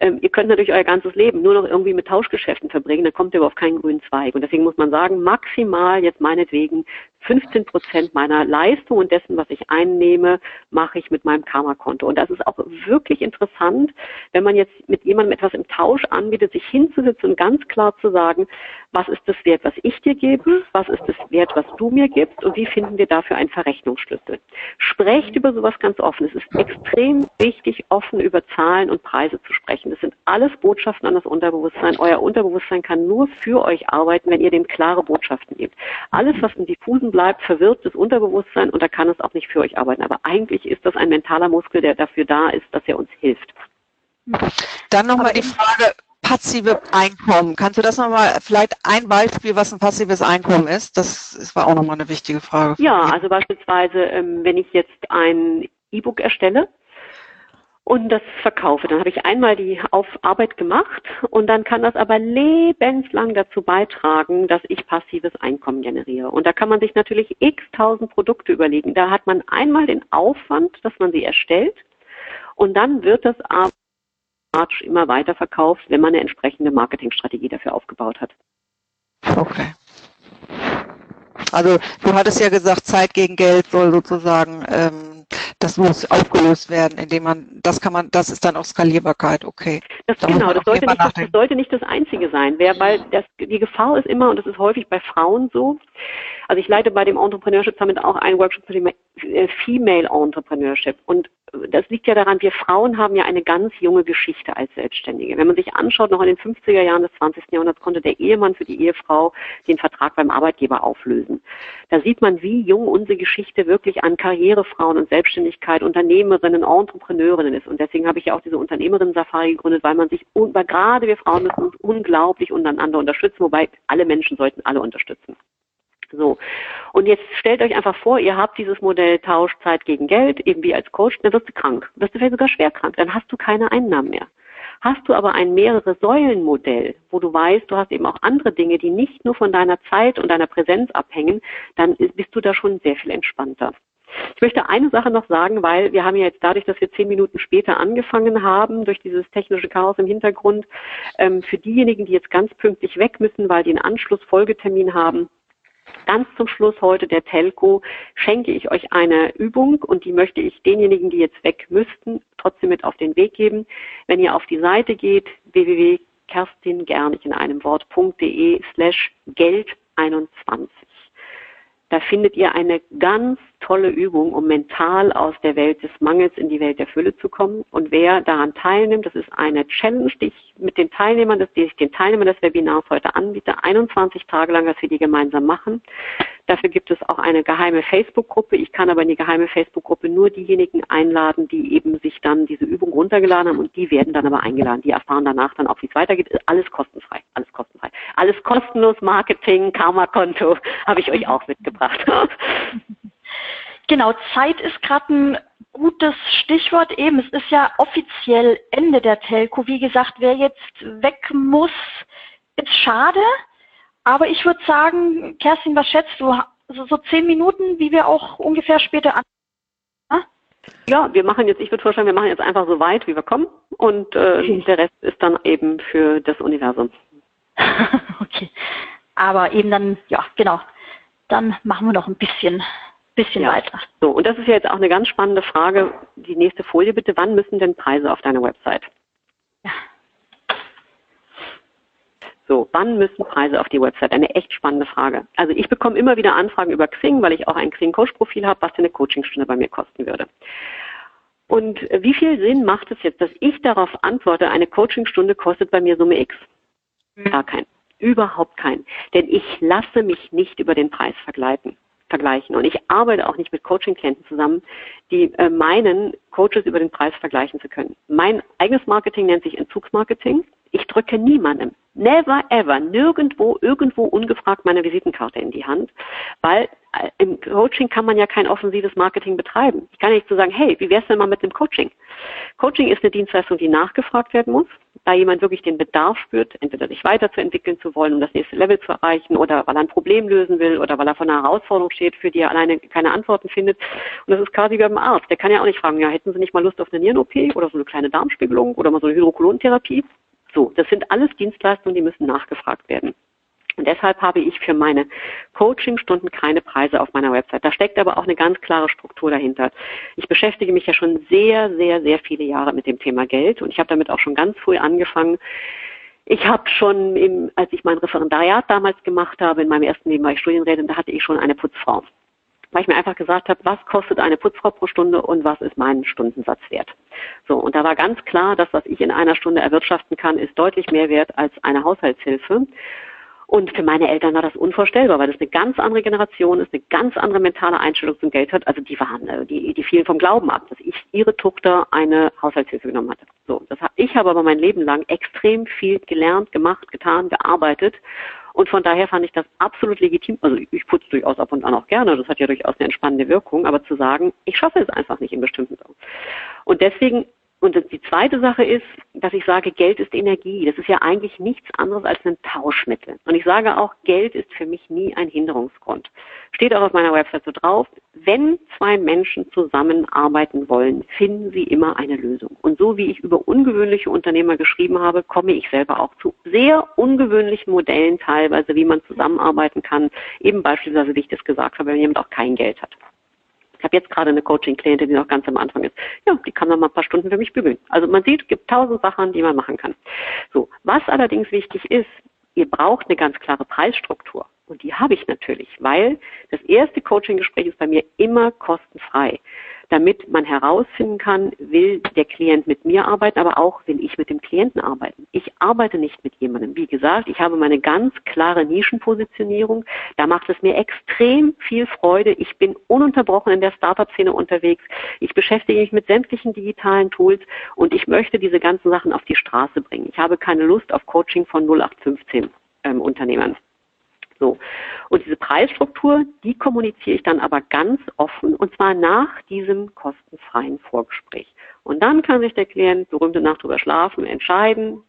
ähm, ihr könnt natürlich euer ganzes Leben nur noch irgendwie mit Tauschgeschäften verbringen, dann kommt ihr aber auf keinen grünen Zweig. Und deswegen muss man sagen, maximal jetzt meinetwegen 15 Prozent meiner Leistung und dessen, was ich einnehme, mache ich mit meinem Karma-Konto. Und das ist auch wirklich interessant, wenn man jetzt mit jemandem etwas im Tausch anbietet, sich hinzusetzen und ganz klar zu sagen, was ist das Wert, was ich dir gebe, was ist das Wert, was du mir gibst und wie finden wir dafür einen Verrechnungsschlüssel. Sprecht über sowas ganz offen. Es ist extrem wichtig, offen über Zahlen und Preise zu sprechen. Das sind alles Botschaften an das Unterbewusstsein. Euer Unterbewusstsein kann nur für euch arbeiten, wenn ihr dem klare Botschaften gebt. Alles, was im diffusen bleibt, verwirrt das Unterbewusstsein und da kann es auch nicht für euch arbeiten. Aber eigentlich ist das ein mentaler Muskel, der dafür da ist, dass er uns hilft. Dann nochmal die Frage, passive Einkommen. Kannst du das nochmal, vielleicht ein Beispiel, was ein passives Einkommen ist? Das war auch nochmal eine wichtige Frage. Ja, also beispielsweise, ähm, wenn ich jetzt ein E-Book erstelle, und das verkaufe. Dann habe ich einmal die auf Arbeit gemacht und dann kann das aber lebenslang dazu beitragen, dass ich passives Einkommen generiere. Und da kann man sich natürlich x tausend Produkte überlegen. Da hat man einmal den Aufwand, dass man sie erstellt und dann wird das aber immer weiter verkauft, wenn man eine entsprechende Marketingstrategie dafür aufgebaut hat. Okay. Also du hattest ja gesagt, Zeit gegen Geld soll sozusagen, ähm, das muss aufgelöst werden, indem man, das kann man, das ist dann auch Skalierbarkeit, okay. Das, da genau, das sollte, nicht, das, das sollte nicht das Einzige sein, wer, weil das, die Gefahr ist immer, und das ist häufig bei Frauen so, also ich leite bei dem Entrepreneurship Summit auch einen Workshop zu dem äh, Female Entrepreneurship und das liegt ja daran, wir Frauen haben ja eine ganz junge Geschichte als Selbstständige. Wenn man sich anschaut, noch in den 50er Jahren des 20. Jahrhunderts konnte der Ehemann für die Ehefrau den Vertrag beim Arbeitgeber auflösen. Da sieht man, wie jung unsere Geschichte wirklich an Karrierefrauen und Selbstständigkeit, Unternehmerinnen, Entrepreneurinnen ist. Und deswegen habe ich ja auch diese Unternehmerinnen-Safari gegründet, weil man sich, weil gerade wir Frauen müssen uns unglaublich untereinander unterstützen, wobei alle Menschen sollten alle unterstützen. So. Und jetzt stellt euch einfach vor, ihr habt dieses Modell Tausch Zeit gegen Geld, eben wie als Coach, dann wirst du krank. Wirst du vielleicht sogar schwer krank, dann hast du keine Einnahmen mehr. Hast du aber ein mehrere Säulen Modell, wo du weißt, du hast eben auch andere Dinge, die nicht nur von deiner Zeit und deiner Präsenz abhängen, dann bist du da schon sehr viel entspannter. Ich möchte eine Sache noch sagen, weil wir haben ja jetzt dadurch, dass wir zehn Minuten später angefangen haben, durch dieses technische Chaos im Hintergrund, ähm, für diejenigen, die jetzt ganz pünktlich weg müssen, weil die einen Anschlussfolgetermin haben, Ganz zum Schluss heute der Telco schenke ich euch eine Übung und die möchte ich denjenigen, die jetzt weg müssten, trotzdem mit auf den Weg geben. Wenn ihr auf die Seite geht, www.kerstingernig in einem Wort.de slash Geld 21. Da findet ihr eine ganz tolle Übung, um mental aus der Welt des Mangels in die Welt der Fülle zu kommen. Und wer daran teilnimmt, das ist eine Challenge, die ich mit den Teilnehmern, die ich den Teilnehmern des Webinars heute anbiete, 21 Tage lang, dass wir die gemeinsam machen. Dafür gibt es auch eine geheime Facebook-Gruppe. Ich kann aber in die geheime Facebook-Gruppe nur diejenigen einladen, die eben sich dann diese Übung runtergeladen haben und die werden dann aber eingeladen. Die erfahren danach dann auch, wie es weitergeht. Alles kostenfrei, alles kostenfrei. Alles kostenlos, Marketing, Karma-Konto habe ich euch auch mitgebracht. Genau, Zeit ist gerade ein gutes Stichwort eben. Es ist ja offiziell Ende der Telco. Wie gesagt, wer jetzt weg muss, ist schade. Aber ich würde sagen, Kerstin, was schätzt du? Also so zehn Minuten, wie wir auch ungefähr später an. Ja, wir machen jetzt, ich würde vorschlagen, wir machen jetzt einfach so weit, wie wir kommen und äh, okay. der Rest ist dann eben für das Universum. okay. Aber eben dann, ja, genau. Dann machen wir noch ein bisschen, bisschen ja. weiter. So, und das ist ja jetzt auch eine ganz spannende Frage. Die nächste Folie bitte. Wann müssen denn Preise auf deiner Website? Ja. So, wann müssen Preise auf die Website? Eine echt spannende Frage. Also ich bekomme immer wieder Anfragen über Xing, weil ich auch ein Xing-Coach-Profil habe, was denn eine Coachingstunde bei mir kosten würde. Und wie viel Sinn macht es jetzt, dass ich darauf antworte, eine Coachingstunde kostet bei mir Summe X? Mhm. Gar kein. Überhaupt kein. Denn ich lasse mich nicht über den Preis vergleiten vergleichen. Und ich arbeite auch nicht mit Coaching-Klienten zusammen, die äh, meinen, Coaches über den Preis vergleichen zu können. Mein eigenes Marketing nennt sich Entzugsmarketing. Ich drücke niemandem, never ever, nirgendwo, irgendwo ungefragt meine Visitenkarte in die Hand, weil äh, im Coaching kann man ja kein offensives Marketing betreiben. Ich kann nicht so sagen, hey, wie wär's denn mal mit dem Coaching? Coaching ist eine Dienstleistung, die nachgefragt werden muss, da jemand wirklich den Bedarf spürt, entweder sich weiterzuentwickeln zu wollen, um das nächste Level zu erreichen, oder weil er ein Problem lösen will, oder weil er vor einer Herausforderung steht, für die er alleine keine Antworten findet. Und das ist quasi wie beim Arzt. Der kann ja auch nicht fragen, ja, hätten Sie nicht mal Lust auf eine Nieren-OP oder so eine kleine Darmspiegelung oder mal so eine Hydrokolonentherapie? So, das sind alles Dienstleistungen, die müssen nachgefragt werden. Und deshalb habe ich für meine Coachingstunden keine Preise auf meiner Website. Da steckt aber auch eine ganz klare Struktur dahinter. Ich beschäftige mich ja schon sehr, sehr, sehr viele Jahre mit dem Thema Geld und ich habe damit auch schon ganz früh angefangen. Ich habe schon, im, als ich mein Referendariat damals gemacht habe, in meinem ersten Leben war ich Studienrätin, da hatte ich schon eine Putzfrau weil ich mir einfach gesagt habe, was kostet eine Putzfrau pro Stunde und was ist mein Stundensatz wert. So, und da war ganz klar, dass was ich in einer Stunde erwirtschaften kann, ist deutlich mehr wert als eine Haushaltshilfe. Und für meine Eltern war das unvorstellbar, weil das eine ganz andere Generation ist, eine ganz andere mentale Einstellung zum Geld hat. Also die waren, äh, die, die fielen vom Glauben ab, dass ich ihre Tochter eine Haushaltshilfe genommen hatte. So, das, ich habe aber mein Leben lang extrem viel gelernt, gemacht, getan, gearbeitet. Und von daher fand ich das absolut legitim. Also ich putze durchaus ab und an auch gerne. Das hat ja durchaus eine entspannende Wirkung. Aber zu sagen, ich schaffe es einfach nicht in bestimmten Sachen. Und deswegen und die zweite Sache ist, dass ich sage, Geld ist Energie. Das ist ja eigentlich nichts anderes als ein Tauschmittel. Und ich sage auch, Geld ist für mich nie ein Hinderungsgrund. Steht auch auf meiner Website so drauf. Wenn zwei Menschen zusammenarbeiten wollen, finden sie immer eine Lösung. Und so wie ich über ungewöhnliche Unternehmer geschrieben habe, komme ich selber auch zu sehr ungewöhnlichen Modellen teilweise, wie man zusammenarbeiten kann. Eben beispielsweise, wie ich das gesagt habe, wenn jemand auch kein Geld hat. Ich habe jetzt gerade eine Coaching-Klientin, die noch ganz am Anfang ist. Ja, die kann dann mal ein paar Stunden für mich bügeln. Also man sieht, es gibt tausend Sachen, die man machen kann. So, was allerdings wichtig ist, ihr braucht eine ganz klare Preisstruktur. Und die habe ich natürlich, weil das erste Coaching-Gespräch ist bei mir immer kostenfrei damit man herausfinden kann, will der Klient mit mir arbeiten, aber auch will ich mit dem Klienten arbeiten. Ich arbeite nicht mit jemandem. Wie gesagt, ich habe meine ganz klare Nischenpositionierung. Da macht es mir extrem viel Freude. Ich bin ununterbrochen in der Startup-Szene unterwegs. Ich beschäftige mich mit sämtlichen digitalen Tools und ich möchte diese ganzen Sachen auf die Straße bringen. Ich habe keine Lust auf Coaching von 0815 ähm, Unternehmern. So. Und diese Preisstruktur, die kommuniziere ich dann aber ganz offen und zwar nach diesem kostenfreien Vorgespräch. Und dann kann sich der Klient berühmte Nacht drüber schlafen, entscheiden,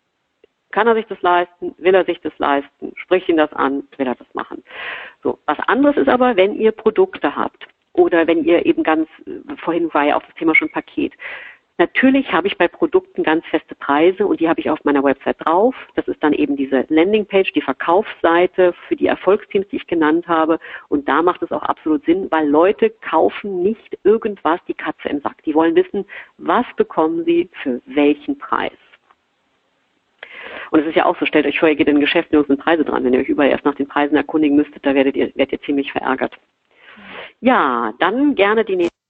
kann er sich das leisten? Will er sich das leisten? Spricht ihn das an? Will er das machen? So. Was anderes ist aber, wenn ihr Produkte habt oder wenn ihr eben ganz, äh, vorhin war ja auch das Thema schon Paket. Natürlich habe ich bei Produkten ganz feste Preise und die habe ich auf meiner Website drauf. Das ist dann eben diese Landingpage, die Verkaufsseite für die Erfolgsteams, die ich genannt habe. Und da macht es auch absolut Sinn, weil Leute kaufen nicht irgendwas die Katze im Sack. Die wollen wissen, was bekommen sie für welchen Preis. Und es ist ja auch so, stellt euch vor, ihr geht in ein Geschäft und sind Preise dran. Wenn ihr euch überall erst nach den Preisen erkundigen müsstet, da werdet ihr, werdet ihr ziemlich verärgert. Ja, dann gerne die nächste.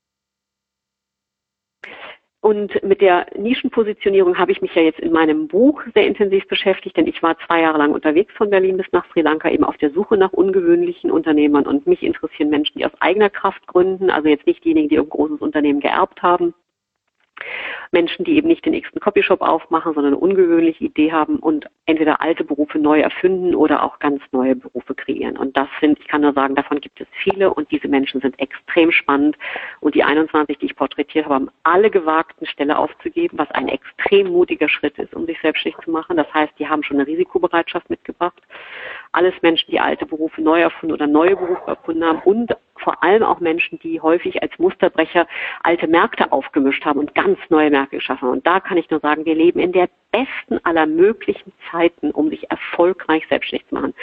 Und mit der Nischenpositionierung habe ich mich ja jetzt in meinem Buch sehr intensiv beschäftigt, denn ich war zwei Jahre lang unterwegs von Berlin bis nach Sri Lanka eben auf der Suche nach ungewöhnlichen Unternehmern. Und mich interessieren Menschen, die aus eigener Kraft gründen, also jetzt nicht diejenigen, die ein großes Unternehmen geerbt haben, Menschen, die eben nicht den nächsten Copyshop aufmachen, sondern eine ungewöhnliche Idee haben und entweder alte Berufe neu erfinden oder auch ganz neue Berufe kreieren. Und das sind, ich kann nur sagen, davon gibt es viele und diese Menschen sind extrem spannend. Und die 21, die ich porträtiert habe, haben alle gewagt, eine Stelle aufzugeben, was ein extrem mutiger Schritt ist, um sich selbstständig zu machen. Das heißt, die haben schon eine Risikobereitschaft mitgebracht. Alles Menschen, die alte Berufe neu erfunden oder neue Berufe erfunden haben und vor allem auch Menschen, die häufig als Musterbrecher alte Märkte aufgemischt haben und ganz neue Märkte geschaffen haben. Und da kann ich nur sagen, wir leben in der besten aller möglichen Zeiten, um sich erfolgreich selbstständig zu machen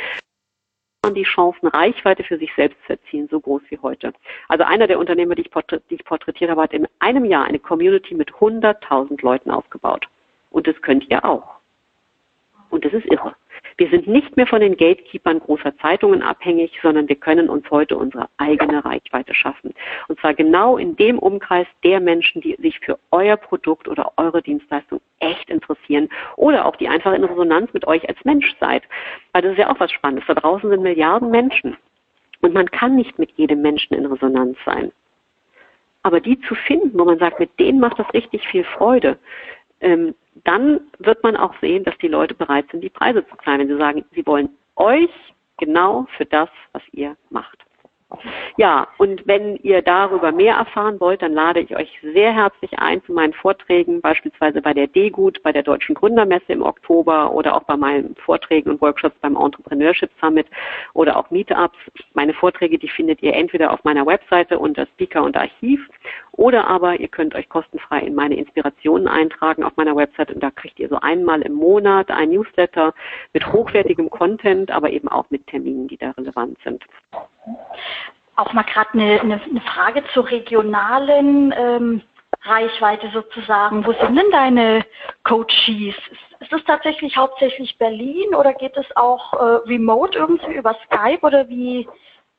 die Chancen, Reichweite für sich selbst zu erzielen, so groß wie heute. Also einer der Unternehmer, die ich, die ich porträtiert habe, hat in einem Jahr eine Community mit 100.000 Leuten aufgebaut. Und das könnt ihr auch. Und das ist irre. Wir sind nicht mehr von den Gatekeepern großer Zeitungen abhängig, sondern wir können uns heute unsere eigene Reichweite schaffen. Und zwar genau in dem Umkreis der Menschen, die sich für euer Produkt oder eure Dienstleistung echt interessieren oder auch die einfach in Resonanz mit euch als Mensch seid. Weil das ist ja auch was Spannendes. Da draußen sind Milliarden Menschen. Und man kann nicht mit jedem Menschen in Resonanz sein. Aber die zu finden, wo man sagt, mit denen macht das richtig viel Freude, ähm, dann wird man auch sehen, dass die Leute bereit sind, die Preise zu zahlen, wenn sie sagen, sie wollen euch genau für das, was ihr macht. Ja, und wenn ihr darüber mehr erfahren wollt, dann lade ich euch sehr herzlich ein zu meinen Vorträgen, beispielsweise bei der DGUT, bei der Deutschen Gründermesse im Oktober oder auch bei meinen Vorträgen und Workshops beim Entrepreneurship Summit oder auch Meetups. Meine Vorträge, die findet ihr entweder auf meiner Webseite unter Speaker und Archiv oder aber ihr könnt euch kostenfrei in meine Inspirationen eintragen auf meiner Website und da kriegt ihr so einmal im Monat ein Newsletter mit hochwertigem Content, aber eben auch mit Terminen, die da relevant sind auch mal gerade eine, eine, eine, Frage zur regionalen ähm, Reichweite sozusagen. Wo sind denn deine Coaches? Ist, ist das tatsächlich hauptsächlich Berlin oder geht es auch äh, remote irgendwie über Skype oder wie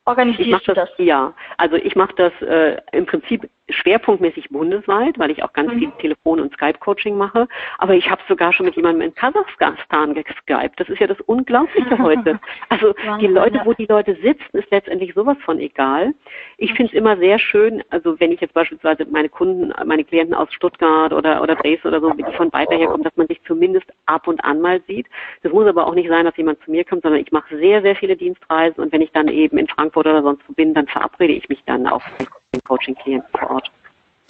organisierst du das, das? Ja, also ich mache das äh, im Prinzip schwerpunktmäßig bundesweit, weil ich auch ganz mhm. viel Telefon- und Skype-Coaching mache. Aber ich habe sogar schon mit jemandem in Kasachstan geskypt. Das ist ja das Unglaubliche heute. Also die Leute, wo die Leute sitzen, ist letztendlich sowas von egal. Ich finde es immer sehr schön, also wenn ich jetzt beispielsweise meine Kunden, meine Klienten aus Stuttgart oder, oder Dresden oder so, die von weiter her kommen, dass man sich zumindest ab und an mal sieht. Das muss aber auch nicht sein, dass jemand zu mir kommt, sondern ich mache sehr, sehr viele Dienstreisen und wenn ich dann eben in Frankfurt oder sonst wo bin, dann verabrede ich mich dann auf den Coaching-Klienten vor Ort.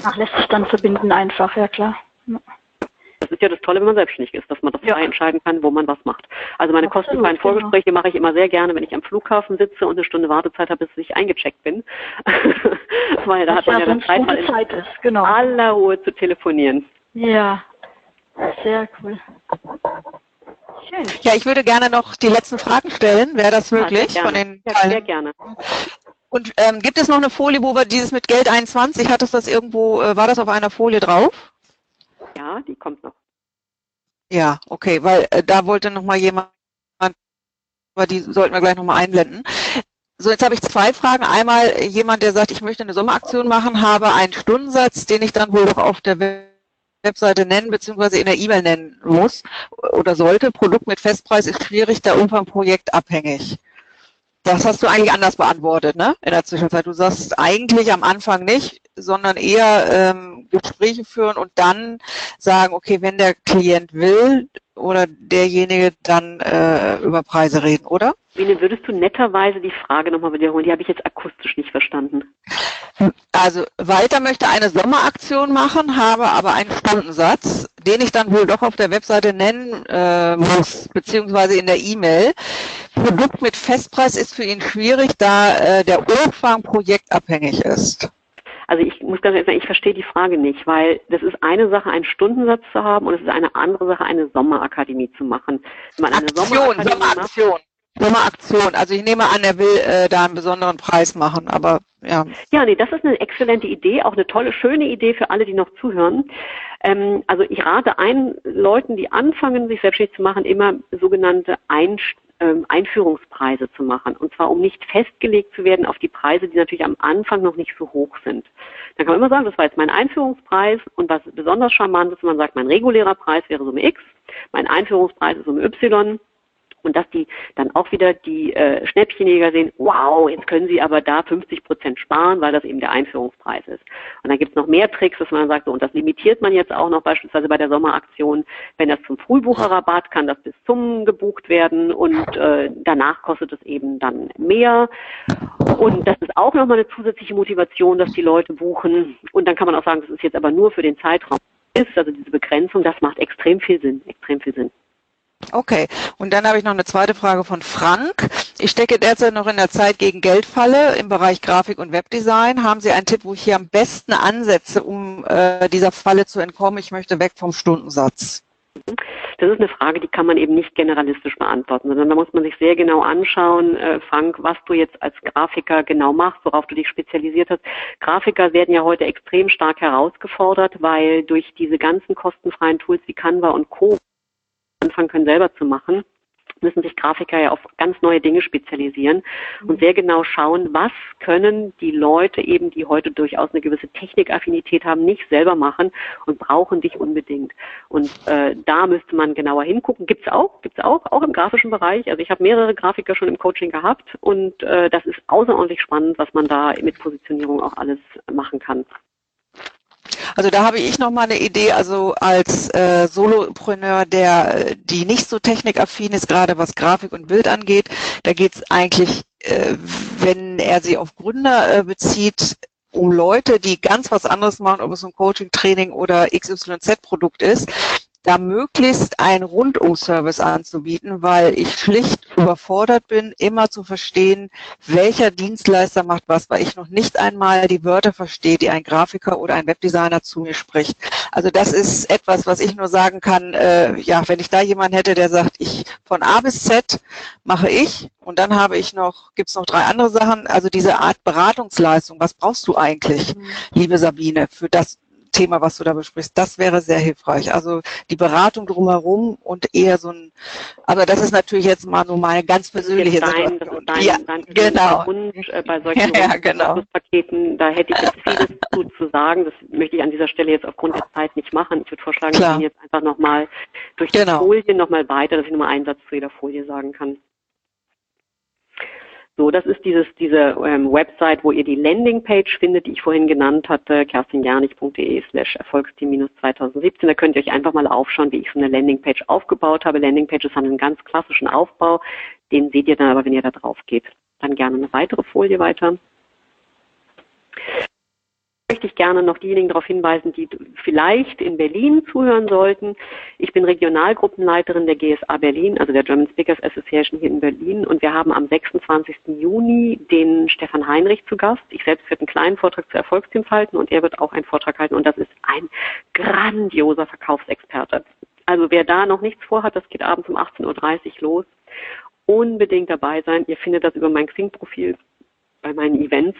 Ach, lässt sich dann verbinden einfach, ja klar. Ja. Das ist ja das Tolle, wenn man selbstständig ist, dass man das ja. frei entscheiden kann, wo man was macht. Also meine Absolut, kostenfreien genau. Vorgespräche mache ich immer sehr gerne, wenn ich am Flughafen sitze und eine Stunde Wartezeit habe, bis ich eingecheckt bin. Weil da das hat man ja, ja dann Zeit, mal in Zeit ist, genau. aller Ruhe zu telefonieren. Ja, sehr cool. Schön. Ja, ich würde gerne noch die letzten Fragen stellen. Wäre das möglich? Ja, von den ja, sehr gerne. Und ähm, gibt es noch eine Folie, wo wir dieses mit Geld 21, hat es das irgendwo, äh, war das auf einer Folie drauf? Ja, die kommt noch. Ja, okay, weil äh, da wollte noch mal jemand, aber die sollten wir gleich noch mal einblenden. So, jetzt habe ich zwei Fragen. Einmal jemand, der sagt, ich möchte eine Sommeraktion machen, habe einen Stundensatz, den ich dann wohl noch auf der Webseite nennen beziehungsweise in der E-Mail nennen muss oder sollte. Produkt mit Festpreis ist schwierig, der Umfang Projekt abhängig. Das hast du eigentlich anders beantwortet, ne? In der Zwischenzeit. Du sagst eigentlich am Anfang nicht, sondern eher ähm, Gespräche führen und dann sagen, okay, wenn der Klient will oder derjenige dann äh, über Preise reden, oder? Biene, würdest du netterweise die Frage nochmal wiederholen? Die habe ich jetzt akustisch nicht verstanden. Also Walter möchte eine Sommeraktion machen, habe aber einen Stundensatz, den ich dann wohl doch auf der Webseite nennen äh, muss, beziehungsweise in der E-Mail. Produkt mit Festpreis ist für ihn schwierig, da äh, der Umfang projektabhängig ist. Also ich muss ganz ehrlich sagen, ich verstehe die Frage nicht, weil das ist eine Sache, einen Stundensatz zu haben und es ist eine andere Sache, eine Sommerakademie zu machen. Wenn man eine Aktion, Sommeraktion. Macht, Sommeraktion. Also ich nehme an, er will äh, da einen besonderen Preis machen, aber ja. Ja, nee, das ist eine exzellente Idee, auch eine tolle, schöne Idee für alle, die noch zuhören. Ähm, also ich rate ein Leuten, die anfangen, sich selbstständig zu machen, immer sogenannte Einst ähm, Einführungspreise zu machen. Und zwar, um nicht festgelegt zu werden auf die Preise, die natürlich am Anfang noch nicht so hoch sind. Dann kann man immer sagen, das war jetzt mein Einführungspreis und was besonders charmant ist, wenn man sagt, mein regulärer Preis wäre Summe X, mein Einführungspreis ist Summe Y und dass die dann auch wieder die äh, Schnäppchenjäger sehen, wow, jetzt können sie aber da 50 Prozent sparen, weil das eben der Einführungspreis ist. Und dann gibt es noch mehr Tricks, dass man sagt, so, und das limitiert man jetzt auch noch beispielsweise bei der Sommeraktion, wenn das zum Frühbucherrabatt kann das bis zum gebucht werden und äh, danach kostet es eben dann mehr. Und das ist auch nochmal eine zusätzliche Motivation, dass die Leute buchen. Und dann kann man auch sagen, das ist jetzt aber nur für den Zeitraum ist, also diese Begrenzung, das macht extrem viel Sinn, extrem viel Sinn. Okay, und dann habe ich noch eine zweite Frage von Frank. Ich stecke derzeit noch in der Zeit gegen Geldfalle im Bereich Grafik und Webdesign. Haben Sie einen Tipp, wo ich hier am besten ansetze, um äh, dieser Falle zu entkommen? Ich möchte weg vom Stundensatz. Das ist eine Frage, die kann man eben nicht generalistisch beantworten, sondern da muss man sich sehr genau anschauen, äh, Frank, was du jetzt als Grafiker genau machst, worauf du dich spezialisiert hast. Grafiker werden ja heute extrem stark herausgefordert, weil durch diese ganzen kostenfreien Tools wie Canva und Co anfangen können, selber zu machen, müssen sich Grafiker ja auf ganz neue Dinge spezialisieren und sehr genau schauen, was können die Leute eben, die heute durchaus eine gewisse Technikaffinität haben, nicht selber machen und brauchen dich unbedingt. Und äh, da müsste man genauer hingucken. Gibt's auch, gibt's auch, auch im grafischen Bereich. Also ich habe mehrere Grafiker schon im Coaching gehabt und äh, das ist außerordentlich spannend, was man da mit Positionierung auch alles machen kann. Also da habe ich noch mal eine Idee, also als äh, Solopreneur, der die nicht so technikaffin ist, gerade was Grafik und Bild angeht, da geht es eigentlich äh, wenn er sie auf Gründer äh, bezieht, um Leute, die ganz was anderes machen, ob es ein Coaching, Training oder XYZ-Produkt ist, da möglichst einen Rundumservice anzubieten, weil ich schlicht überfordert bin, immer zu verstehen, welcher Dienstleister macht was, weil ich noch nicht einmal die Wörter verstehe, die ein Grafiker oder ein Webdesigner zu mir spricht. Also das ist etwas, was ich nur sagen kann, äh, ja, wenn ich da jemanden hätte, der sagt, ich von A bis Z mache ich und dann habe ich noch, gibt's noch drei andere Sachen, also diese Art Beratungsleistung, was brauchst du eigentlich, mhm. liebe Sabine, für das Thema, was du da besprichst, das wäre sehr hilfreich. Also die Beratung drumherum und eher so ein, aber das ist natürlich jetzt mal nur meine ganz persönliche dein, Situation. Dein, ja, dein genau. Wunsch äh, bei solchen ja, genau. Paketen, da hätte ich jetzt vieles zu, zu sagen. Das möchte ich an dieser Stelle jetzt aufgrund der Zeit nicht machen. Ich würde vorschlagen, Klar. wir gehen jetzt einfach nochmal durch die genau. Folien nochmal weiter, dass ich nochmal einen Satz zu jeder Folie sagen kann. So, das ist dieses, diese ähm, Website, wo ihr die Landingpage findet, die ich vorhin genannt hatte, kerstinjanich.de slash Erfolgsteam 2017. Da könnt ihr euch einfach mal aufschauen, wie ich so eine Landingpage aufgebaut habe. Landingpages haben einen ganz klassischen Aufbau. Den seht ihr dann aber, wenn ihr da drauf geht. Dann gerne eine weitere Folie weiter möchte ich gerne noch diejenigen darauf hinweisen, die vielleicht in Berlin zuhören sollten. Ich bin Regionalgruppenleiterin der GSA Berlin, also der German Speakers Association hier in Berlin und wir haben am 26. Juni den Stefan Heinrich zu Gast. Ich selbst werde einen kleinen Vortrag zu Erfolgsteams halten und er wird auch einen Vortrag halten und das ist ein grandioser Verkaufsexperte. Also wer da noch nichts vorhat, das geht abends um 18.30 Uhr los. Unbedingt dabei sein. Ihr findet das über mein Xing-Profil bei meinen Events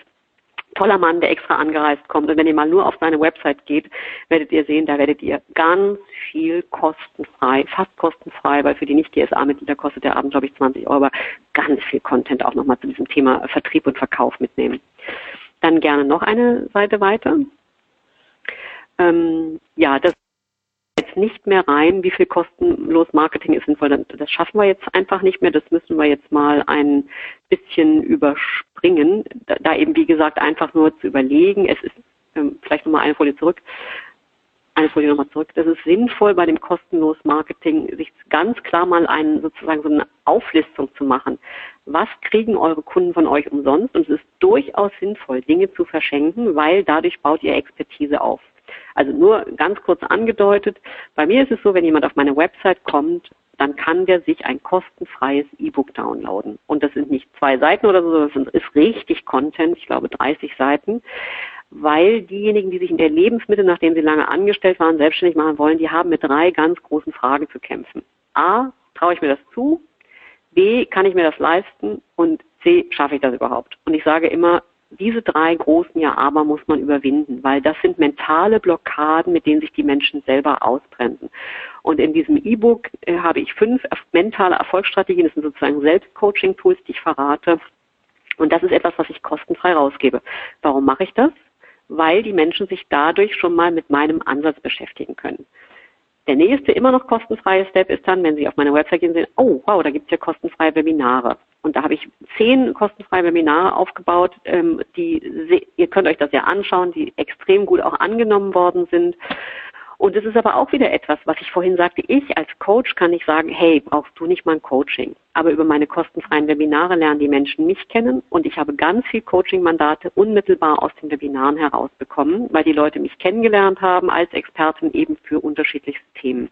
toller Mann, der extra angereist kommt. Und wenn ihr mal nur auf seine Website geht, werdet ihr sehen, da werdet ihr ganz viel kostenfrei, fast kostenfrei, weil für die Nicht-GSA-Mitglieder kostet der Abend, glaube ich, 20 Euro, ganz viel Content auch nochmal zu diesem Thema Vertrieb und Verkauf mitnehmen. Dann gerne noch eine Seite weiter. Ähm, ja, das jetzt nicht mehr rein, wie viel kostenlos Marketing ist sinnvoll. Das schaffen wir jetzt einfach nicht mehr. Das müssen wir jetzt mal ein bisschen überspringen. Da, eben, wie gesagt, einfach nur zu überlegen. Es ist ähm, vielleicht nochmal eine Folie zurück. Eine Folie nochmal zurück. Das ist sinnvoll bei dem kostenlos Marketing, sich ganz klar mal einen, sozusagen so eine Auflistung zu machen. Was kriegen eure Kunden von euch umsonst? Und es ist durchaus sinnvoll, Dinge zu verschenken, weil dadurch baut ihr Expertise auf. Also nur ganz kurz angedeutet, bei mir ist es so, wenn jemand auf meine Website kommt, dann kann der sich ein kostenfreies E-Book downloaden. Und das sind nicht zwei Seiten oder so, das ist richtig Content, ich glaube 30 Seiten, weil diejenigen, die sich in der Lebensmittel, nachdem sie lange angestellt waren, selbstständig machen wollen, die haben mit drei ganz großen Fragen zu kämpfen. A, traue ich mir das zu? B, kann ich mir das leisten? Und C, schaffe ich das überhaupt? Und ich sage immer, diese drei großen Ja-Aber muss man überwinden, weil das sind mentale Blockaden, mit denen sich die Menschen selber ausbremsen. Und in diesem E-Book äh, habe ich fünf mentale Erfolgsstrategien, das sind sozusagen Selbstcoaching-Tools, die ich verrate. Und das ist etwas, was ich kostenfrei rausgebe. Warum mache ich das? Weil die Menschen sich dadurch schon mal mit meinem Ansatz beschäftigen können. Der nächste, immer noch kostenfreie Step ist dann, wenn Sie auf meine Website gehen, sehen, oh wow, da gibt es ja kostenfreie Webinare. Und da habe ich zehn kostenfreie Webinare aufgebaut, ähm, die, ihr könnt euch das ja anschauen, die extrem gut auch angenommen worden sind. Und es ist aber auch wieder etwas, was ich vorhin sagte, ich als Coach kann nicht sagen, hey, brauchst du nicht mal ein Coaching. Aber über meine kostenfreien Webinare lernen die Menschen mich kennen und ich habe ganz viel Coaching-Mandate unmittelbar aus den Webinaren herausbekommen, weil die Leute mich kennengelernt haben als Expertin eben für unterschiedlichste Themen.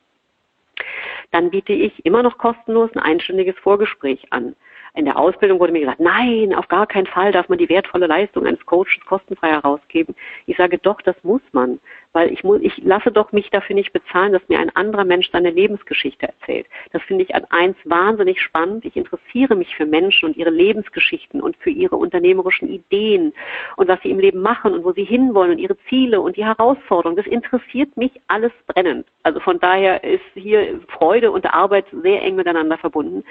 Dann biete ich immer noch kostenlos ein einstündiges Vorgespräch an. In der Ausbildung wurde mir gesagt, nein, auf gar keinen Fall darf man die wertvolle Leistung eines Coaches kostenfrei herausgeben. Ich sage doch, das muss man, weil ich muss, ich lasse doch mich dafür nicht bezahlen, dass mir ein anderer Mensch seine Lebensgeschichte erzählt. Das finde ich an eins wahnsinnig spannend. Ich interessiere mich für Menschen und ihre Lebensgeschichten und für ihre unternehmerischen Ideen und was sie im Leben machen und wo sie hinwollen und ihre Ziele und die Herausforderungen. Das interessiert mich alles brennend. Also von daher ist hier Freude und Arbeit sehr eng miteinander verbunden.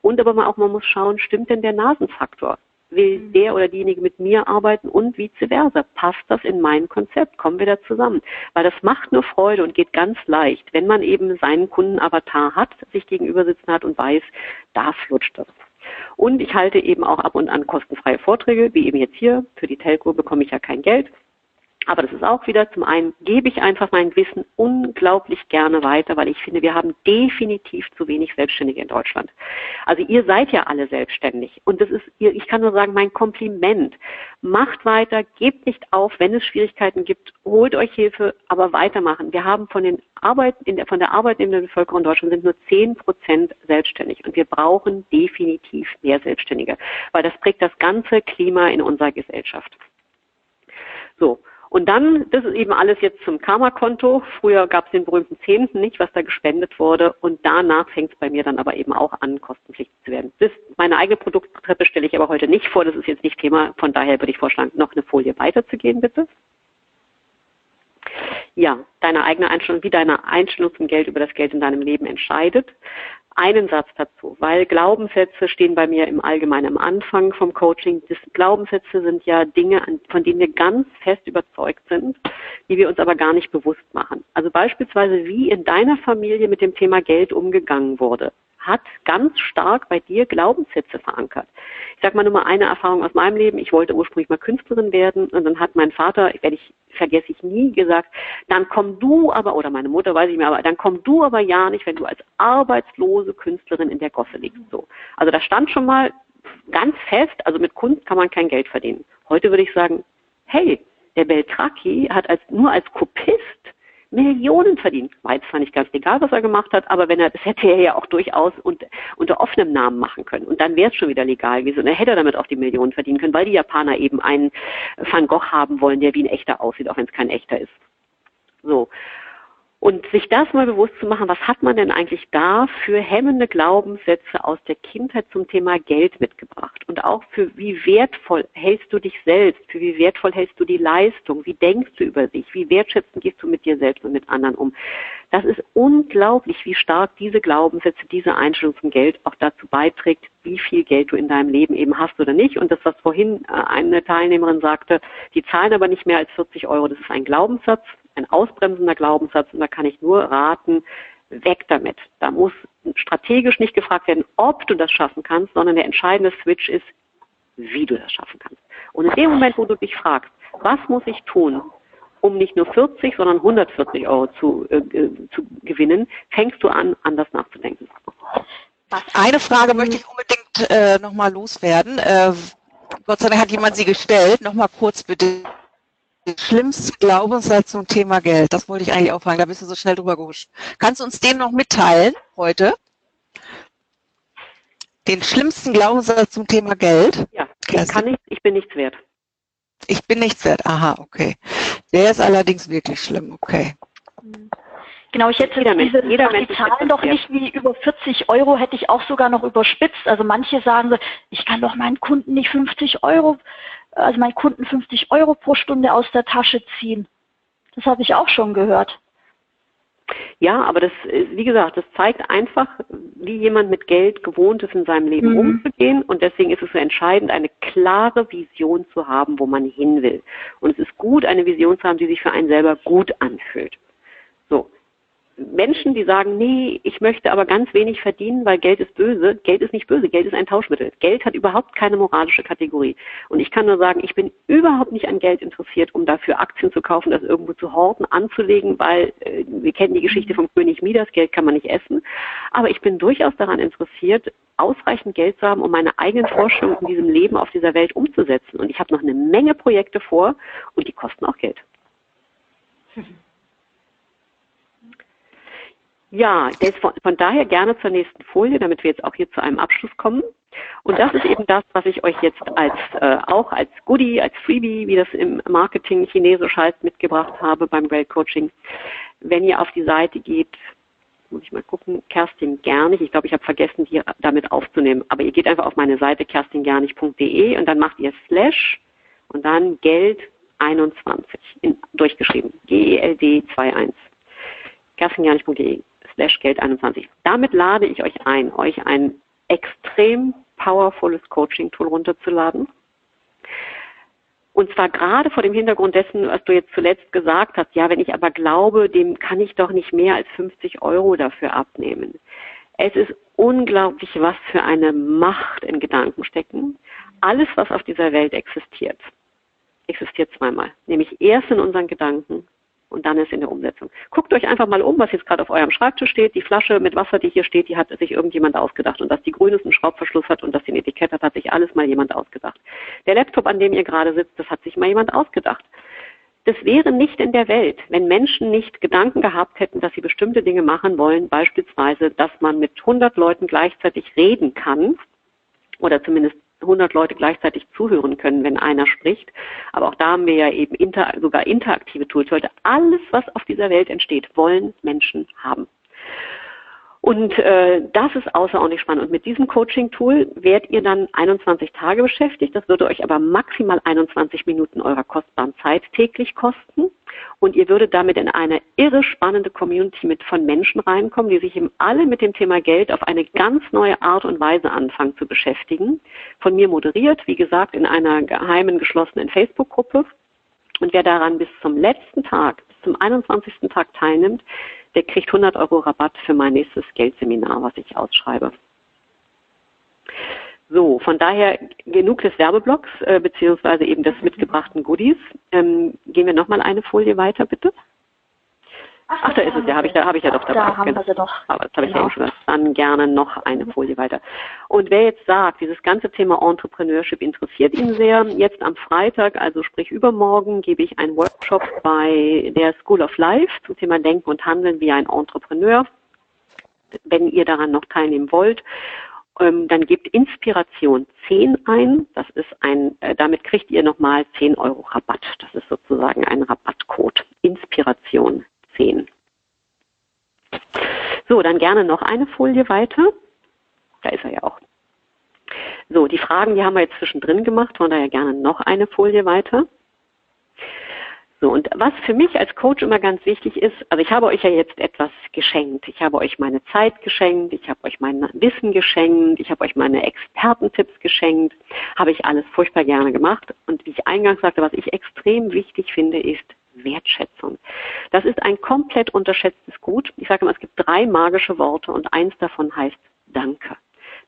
Und aber auch man muss schauen, stimmt denn der Nasenfaktor? Will mhm. der oder diejenige mit mir arbeiten und vice versa? Passt das in mein Konzept? Kommen wir da zusammen? Weil das macht nur Freude und geht ganz leicht, wenn man eben seinen Kundenavatar hat, sich gegenüber sitzen hat und weiß, da flutscht das. Und ich halte eben auch ab und an kostenfreie Vorträge, wie eben jetzt hier. Für die Telco bekomme ich ja kein Geld. Aber das ist auch wieder, zum einen gebe ich einfach mein Wissen unglaublich gerne weiter, weil ich finde, wir haben definitiv zu wenig Selbstständige in Deutschland. Also ihr seid ja alle selbstständig. Und das ist, ich kann nur sagen, mein Kompliment. Macht weiter, gebt nicht auf, wenn es Schwierigkeiten gibt, holt euch Hilfe, aber weitermachen. Wir haben von den Arbeit, in der, von der Arbeit in der Bevölkerung in Deutschland sind nur 10 Prozent selbstständig. Und wir brauchen definitiv mehr Selbstständige, weil das prägt das ganze Klima in unserer Gesellschaft. So. Und dann, das ist eben alles jetzt zum Karma-Konto. Früher gab es den berühmten Zehnten nicht, was da gespendet wurde. Und danach fängt es bei mir dann aber eben auch an, kostenpflichtig zu werden. Das, meine eigene Produkttreppe stelle ich aber heute nicht vor. Das ist jetzt nicht Thema. Von daher würde ich vorschlagen, noch eine Folie weiterzugehen, bitte. Ja, deine eigene Einstellung, wie deine Einstellung zum Geld über das Geld in deinem Leben entscheidet einen Satz dazu, weil Glaubenssätze stehen bei mir im Allgemeinen am Anfang vom Coaching. Das Glaubenssätze sind ja Dinge, von denen wir ganz fest überzeugt sind, die wir uns aber gar nicht bewusst machen. Also beispielsweise, wie in deiner Familie mit dem Thema Geld umgegangen wurde hat ganz stark bei dir Glaubenssätze verankert. Ich sage mal nur mal eine Erfahrung aus meinem Leben. Ich wollte ursprünglich mal Künstlerin werden und dann hat mein Vater, werde ich vergesse ich nie, gesagt, dann komm du aber, oder meine Mutter weiß ich mehr, aber dann komm du aber ja nicht, wenn du als arbeitslose Künstlerin in der Gosse liegst. So. Also da stand schon mal ganz fest, also mit Kunst kann man kein Geld verdienen. Heute würde ich sagen, hey, der Beltraki hat als, nur als Kopist Millionen verdient. War jetzt zwar nicht ganz egal, was er gemacht hat, aber wenn er, das hätte er ja auch durchaus unter, unter offenem Namen machen können. Und dann wäre es schon wieder legal gewesen. Und er hätte damit auch die Millionen verdienen können, weil die Japaner eben einen Van Gogh haben wollen, der wie ein echter aussieht, auch wenn es kein echter ist. So. Und sich das mal bewusst zu machen, was hat man denn eigentlich da für hemmende Glaubenssätze aus der Kindheit zum Thema Geld mitgebracht? Und auch für wie wertvoll hältst du dich selbst? Für wie wertvoll hältst du die Leistung? Wie denkst du über dich? Wie wertschätzend gehst du mit dir selbst und mit anderen um? Das ist unglaublich, wie stark diese Glaubenssätze, diese Einstellung zum Geld auch dazu beiträgt, wie viel Geld du in deinem Leben eben hast oder nicht. Und das, was vorhin äh, eine Teilnehmerin sagte, die zahlen aber nicht mehr als 40 Euro, das ist ein Glaubenssatz ein ausbremsender Glaubenssatz und da kann ich nur raten, weg damit. Da muss strategisch nicht gefragt werden, ob du das schaffen kannst, sondern der entscheidende Switch ist, wie du das schaffen kannst. Und in dem Moment, wo du dich fragst, was muss ich tun, um nicht nur 40, sondern 140 Euro zu, äh, äh, zu gewinnen, fängst du an, anders nachzudenken. Eine Frage möchte ich unbedingt äh, nochmal loswerden. Äh, Gott sei Dank hat jemand sie gestellt. Nochmal kurz bitte schlimmste Glaubenssatz zum Thema Geld? Das wollte ich eigentlich auch fragen, da bist du so schnell drüber gehuscht. Kannst du uns den noch mitteilen heute? Den schlimmsten Glaubenssatz zum Thema Geld? Ja, ich kann nicht, ich bin nichts wert. Ich bin nichts wert, aha, okay. Der ist allerdings wirklich schlimm, okay. Genau, ich hätte jeder diese jeder die Zahlen doch nicht wie über 40 Euro hätte ich auch sogar noch überspitzt. Also manche sagen so, ich kann doch meinen Kunden nicht 50 Euro also meinen Kunden 50 Euro pro Stunde aus der Tasche ziehen. Das habe ich auch schon gehört. Ja, aber das, wie gesagt, das zeigt einfach, wie jemand mit Geld gewohnt ist, in seinem Leben mhm. umzugehen. Und deswegen ist es so entscheidend, eine klare Vision zu haben, wo man hin will. Und es ist gut, eine Vision zu haben, die sich für einen selber gut anfühlt. So. Menschen, die sagen, nee, ich möchte aber ganz wenig verdienen, weil Geld ist böse. Geld ist nicht böse, Geld ist ein Tauschmittel. Geld hat überhaupt keine moralische Kategorie. Und ich kann nur sagen, ich bin überhaupt nicht an Geld interessiert, um dafür Aktien zu kaufen, das irgendwo zu horten, anzulegen, weil äh, wir kennen die Geschichte vom König Midas, Geld kann man nicht essen. Aber ich bin durchaus daran interessiert, ausreichend Geld zu haben, um meine eigenen Vorstellungen in diesem Leben auf dieser Welt umzusetzen. Und ich habe noch eine Menge Projekte vor und die kosten auch Geld. Ja, von, von, daher gerne zur nächsten Folie, damit wir jetzt auch hier zu einem Abschluss kommen. Und das ist eben das, was ich euch jetzt als äh, auch als Goodie, als Freebie, wie das im Marketing chinesisch heißt, mitgebracht habe beim Great Coaching. Wenn ihr auf die Seite geht, muss ich mal gucken, Kerstin Gernig, ich glaube, ich habe vergessen, die damit aufzunehmen, aber ihr geht einfach auf meine Seite kerstingernig.de und dann macht ihr Slash und dann Geld 21 in, durchgeschrieben. G-E-L-D 21. kerstingernig.de slash Geld21. Damit lade ich euch ein, euch ein extrem powervolles Coaching-Tool runterzuladen. Und zwar gerade vor dem Hintergrund dessen, was du jetzt zuletzt gesagt hast, ja, wenn ich aber glaube, dem kann ich doch nicht mehr als 50 Euro dafür abnehmen. Es ist unglaublich, was für eine Macht in Gedanken stecken. Alles, was auf dieser Welt existiert, existiert zweimal, nämlich erst in unseren Gedanken und dann ist in der Umsetzung. Guckt euch einfach mal um, was jetzt gerade auf eurem Schreibtisch steht. Die Flasche mit Wasser, die hier steht, die hat sich irgendjemand ausgedacht. Und dass die grünes einen Schraubverschluss hat und dass die ein Etikett hat, hat sich alles mal jemand ausgedacht. Der Laptop, an dem ihr gerade sitzt, das hat sich mal jemand ausgedacht. Das wäre nicht in der Welt, wenn Menschen nicht Gedanken gehabt hätten, dass sie bestimmte Dinge machen wollen, beispielsweise, dass man mit 100 Leuten gleichzeitig reden kann oder zumindest 100 Leute gleichzeitig zuhören können, wenn einer spricht. Aber auch da haben wir ja eben inter, sogar interaktive Tools. Heute alles, was auf dieser Welt entsteht, wollen Menschen haben. Und äh, das ist außerordentlich spannend. Und mit diesem Coaching-Tool werdet ihr dann 21 Tage beschäftigt. Das würde euch aber maximal 21 Minuten eurer kostbaren Zeit täglich kosten. Und ihr würdet damit in eine irre spannende Community mit von Menschen reinkommen, die sich eben alle mit dem Thema Geld auf eine ganz neue Art und Weise anfangen zu beschäftigen. Von mir moderiert, wie gesagt, in einer geheimen, geschlossenen Facebook-Gruppe. Und wer daran bis zum letzten Tag, bis zum 21. Tag teilnimmt, der kriegt 100 Euro Rabatt für mein nächstes Geldseminar, was ich ausschreibe. So, von daher genug des Werbeblocks äh, beziehungsweise eben des mitgebrachten Goodies. Ähm, gehen wir nochmal eine Folie weiter, bitte. Ach, da ist es ja, habe ich, da, hab ich ja doch dabei. Da haben genau. wir sie doch. Aber das habe genau. ich ja schon gesagt. Dann gerne noch eine Folie weiter. Und wer jetzt sagt, dieses ganze Thema Entrepreneurship interessiert ihn sehr, jetzt am Freitag, also sprich übermorgen, gebe ich einen Workshop bei der School of Life zum Thema Denken und Handeln wie ein Entrepreneur. Wenn ihr daran noch teilnehmen wollt, ähm, dann gebt Inspiration 10 ein. Das ist ein, äh, damit kriegt ihr nochmal 10 Euro Rabatt. Das ist sozusagen ein Rabattcode. Inspiration 10. So, dann gerne noch eine Folie weiter. Da ist er ja auch. So, die Fragen, die haben wir jetzt zwischendrin gemacht, von daher gerne noch eine Folie weiter. So, und was für mich als Coach immer ganz wichtig ist, also ich habe euch ja jetzt etwas geschenkt. Ich habe euch meine Zeit geschenkt, ich habe euch mein Wissen geschenkt, ich habe euch meine Expertentipps geschenkt, habe ich alles furchtbar gerne gemacht. Und wie ich eingangs sagte, was ich extrem wichtig finde, ist Wertschätzung. Das ist ein komplett unterschätztes Gut. Ich sage immer, es gibt drei magische Worte und eins davon heißt Danke.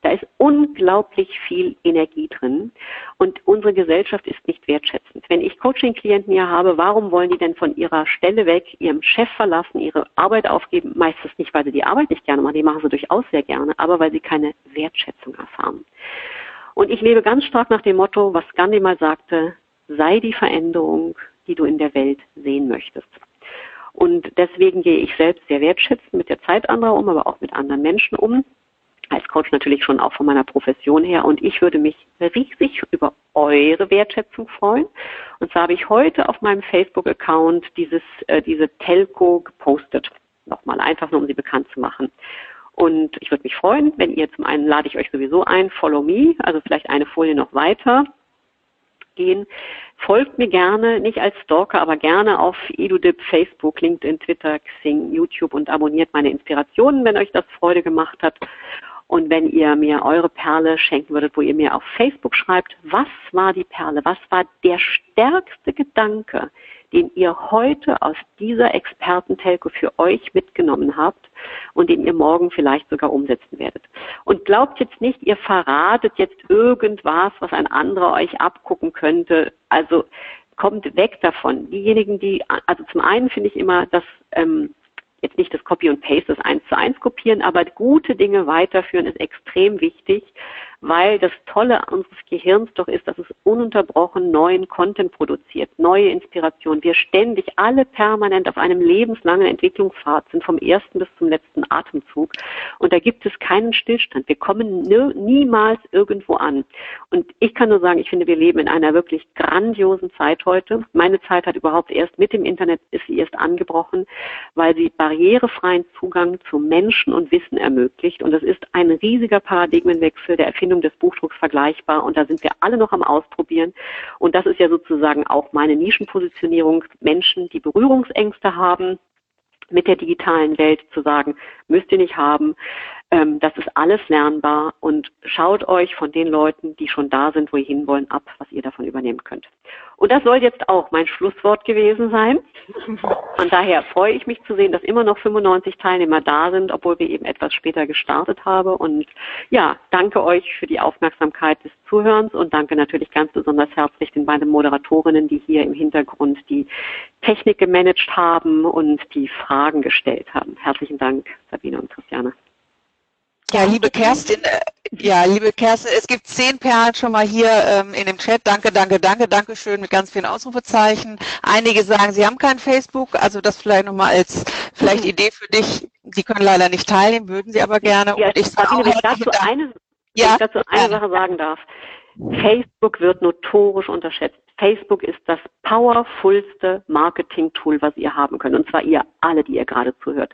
Da ist unglaublich viel Energie drin und unsere Gesellschaft ist nicht wertschätzend. Wenn ich Coaching-Klienten hier habe, warum wollen die denn von ihrer Stelle weg, ihrem Chef verlassen, ihre Arbeit aufgeben? Meistens nicht, weil sie die Arbeit nicht gerne machen, die machen sie durchaus sehr gerne, aber weil sie keine Wertschätzung erfahren. Und ich lebe ganz stark nach dem Motto, was Gandhi mal sagte, sei die Veränderung, die du in der Welt sehen möchtest. Und deswegen gehe ich selbst sehr wertschätzend mit der Zeit anderer um, aber auch mit anderen Menschen um. Als Coach natürlich schon auch von meiner Profession her. Und ich würde mich riesig über eure Wertschätzung freuen. Und zwar habe ich heute auf meinem Facebook-Account dieses, äh, diese Telco gepostet. Nochmal einfach nur, um sie bekannt zu machen. Und ich würde mich freuen, wenn ihr zum einen lade ich euch sowieso ein, Follow Me, also vielleicht eine Folie noch weiter gehen. Folgt mir gerne, nicht als Stalker, aber gerne auf EduDip, Facebook, LinkedIn, Twitter, Xing, YouTube und abonniert meine Inspirationen, wenn euch das Freude gemacht hat. Und wenn ihr mir eure Perle schenken würdet, wo ihr mir auf Facebook schreibt, was war die Perle? Was war der stärkste Gedanke, den ihr heute aus dieser Expertentelco für euch mitgenommen habt und den ihr morgen vielleicht sogar umsetzen werdet. Und glaubt jetzt nicht, ihr verratet jetzt irgendwas, was ein anderer euch abgucken könnte. Also kommt weg davon. Diejenigen, die, also zum einen finde ich immer, dass ähm, jetzt nicht das Copy und Paste, das eins zu eins kopieren, aber gute Dinge weiterführen ist extrem wichtig weil das Tolle unseres Gehirns doch ist, dass es ununterbrochen neuen Content produziert, neue Inspiration. Wir ständig alle permanent auf einem lebenslangen Entwicklungspfad sind, vom ersten bis zum letzten Atemzug. Und da gibt es keinen Stillstand. Wir kommen niemals irgendwo an. Und ich kann nur sagen, ich finde, wir leben in einer wirklich grandiosen Zeit heute. Meine Zeit hat überhaupt erst mit dem Internet ist sie erst angebrochen, weil sie barrierefreien Zugang zu Menschen und Wissen ermöglicht. Und das ist ein riesiger Paradigmenwechsel der Erfindung Erfindung des Buchdrucks vergleichbar und da sind wir alle noch am Ausprobieren. Und das ist ja sozusagen auch meine Nischenpositionierung. Menschen, die Berührungsängste haben, mit der digitalen Welt zu sagen, müsst ihr nicht haben. Ähm, das ist alles lernbar und schaut euch von den Leuten, die schon da sind, wo ihr hinwollen, ab, was ihr davon übernehmen könnt. Und das soll jetzt auch mein Schlusswort gewesen sein. Von daher freue ich mich zu sehen, dass immer noch 95 Teilnehmer da sind, obwohl wir eben etwas später gestartet haben. Und ja, danke euch für die Aufmerksamkeit des Zuhörens und danke natürlich ganz besonders herzlich den beiden Moderatorinnen, die hier im Hintergrund die Technik gemanagt haben und die Fragen gestellt haben. Herzlichen Dank, Sabine und Christiane. Ja, liebe Kerstin, äh, ja, liebe Kerstin, es gibt zehn Perlen schon mal hier ähm, in dem Chat. Danke, danke, danke, danke schön mit ganz vielen Ausrufezeichen. Einige sagen, sie haben kein Facebook, also das vielleicht nochmal als vielleicht mhm. Idee für dich. Sie können leider nicht teilnehmen, würden sie aber gerne. Ja, Und ich sage wenn ich dazu eine, ja, ich dazu eine Sache sagen darf. Facebook wird notorisch unterschätzt. Facebook ist das powerfulste Marketing-Tool, was ihr haben könnt. Und zwar ihr alle, die ihr gerade zuhört.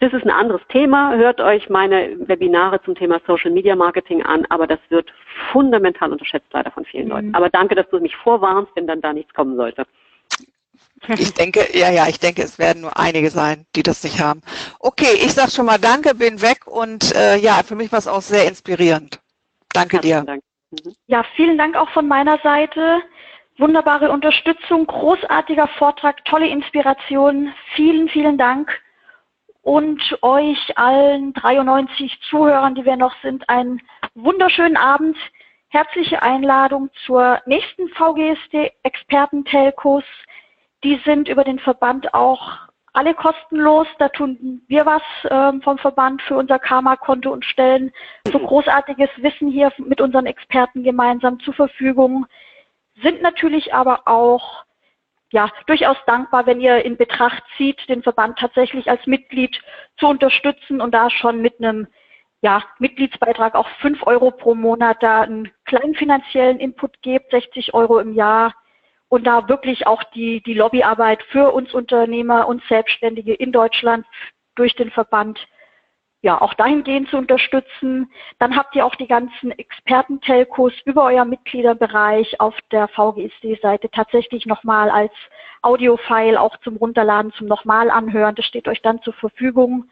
Das ist ein anderes Thema. Hört euch meine Webinare zum Thema Social Media Marketing an, aber das wird fundamental unterschätzt leider von vielen mhm. Leuten. Aber danke, dass du mich vorwarnst, wenn dann da nichts kommen sollte. Ich denke, ja, ja, ich denke, es werden nur einige sein, die das nicht haben. Okay, ich sage schon mal Danke, bin weg und äh, ja, für mich war es auch sehr inspirierend. Danke Herzlichen dir. Dank. Mhm. Ja, vielen Dank auch von meiner Seite. Wunderbare Unterstützung, großartiger Vortrag, tolle Inspiration. Vielen, vielen Dank und euch allen 93 Zuhörern, die wir noch sind, einen wunderschönen Abend. Herzliche Einladung zur nächsten VGSD Experten-Telcos. Die sind über den Verband auch alle kostenlos. Da tun wir was ähm, vom Verband für unser Karma-Konto und stellen so großartiges Wissen hier mit unseren Experten gemeinsam zur Verfügung. Sind natürlich aber auch ja, durchaus dankbar, wenn ihr in Betracht zieht, den Verband tatsächlich als Mitglied zu unterstützen und da schon mit einem ja, Mitgliedsbeitrag auch fünf Euro pro Monat da einen kleinen finanziellen Input gebt, 60 Euro im Jahr. Und da wirklich auch die, die Lobbyarbeit für uns Unternehmer und Selbstständige in Deutschland durch den Verband ja, auch dahingehend zu unterstützen. Dann habt ihr auch die ganzen Experten-Telcos über euer Mitgliederbereich auf der VGSD-Seite tatsächlich nochmal als Audiofile auch zum Runterladen, zum nochmal anhören. Das steht euch dann zur Verfügung.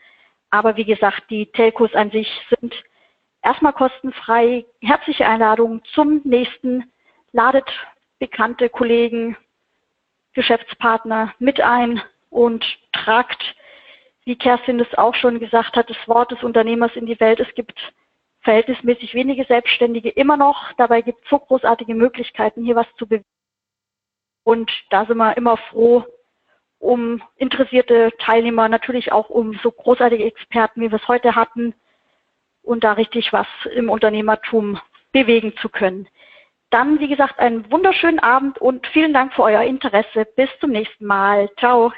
Aber wie gesagt, die Telcos an sich sind erstmal kostenfrei. Herzliche Einladung zum nächsten. Ladet bekannte Kollegen, Geschäftspartner mit ein und tragt wie Kerstin es auch schon gesagt hat, das Wort des Unternehmers in die Welt. Es gibt verhältnismäßig wenige Selbstständige immer noch. Dabei gibt es so großartige Möglichkeiten, hier was zu bewegen. Und da sind wir immer froh um interessierte Teilnehmer, natürlich auch um so großartige Experten, wie wir es heute hatten, und da richtig was im Unternehmertum bewegen zu können. Dann, wie gesagt, einen wunderschönen Abend und vielen Dank für euer Interesse. Bis zum nächsten Mal. Ciao.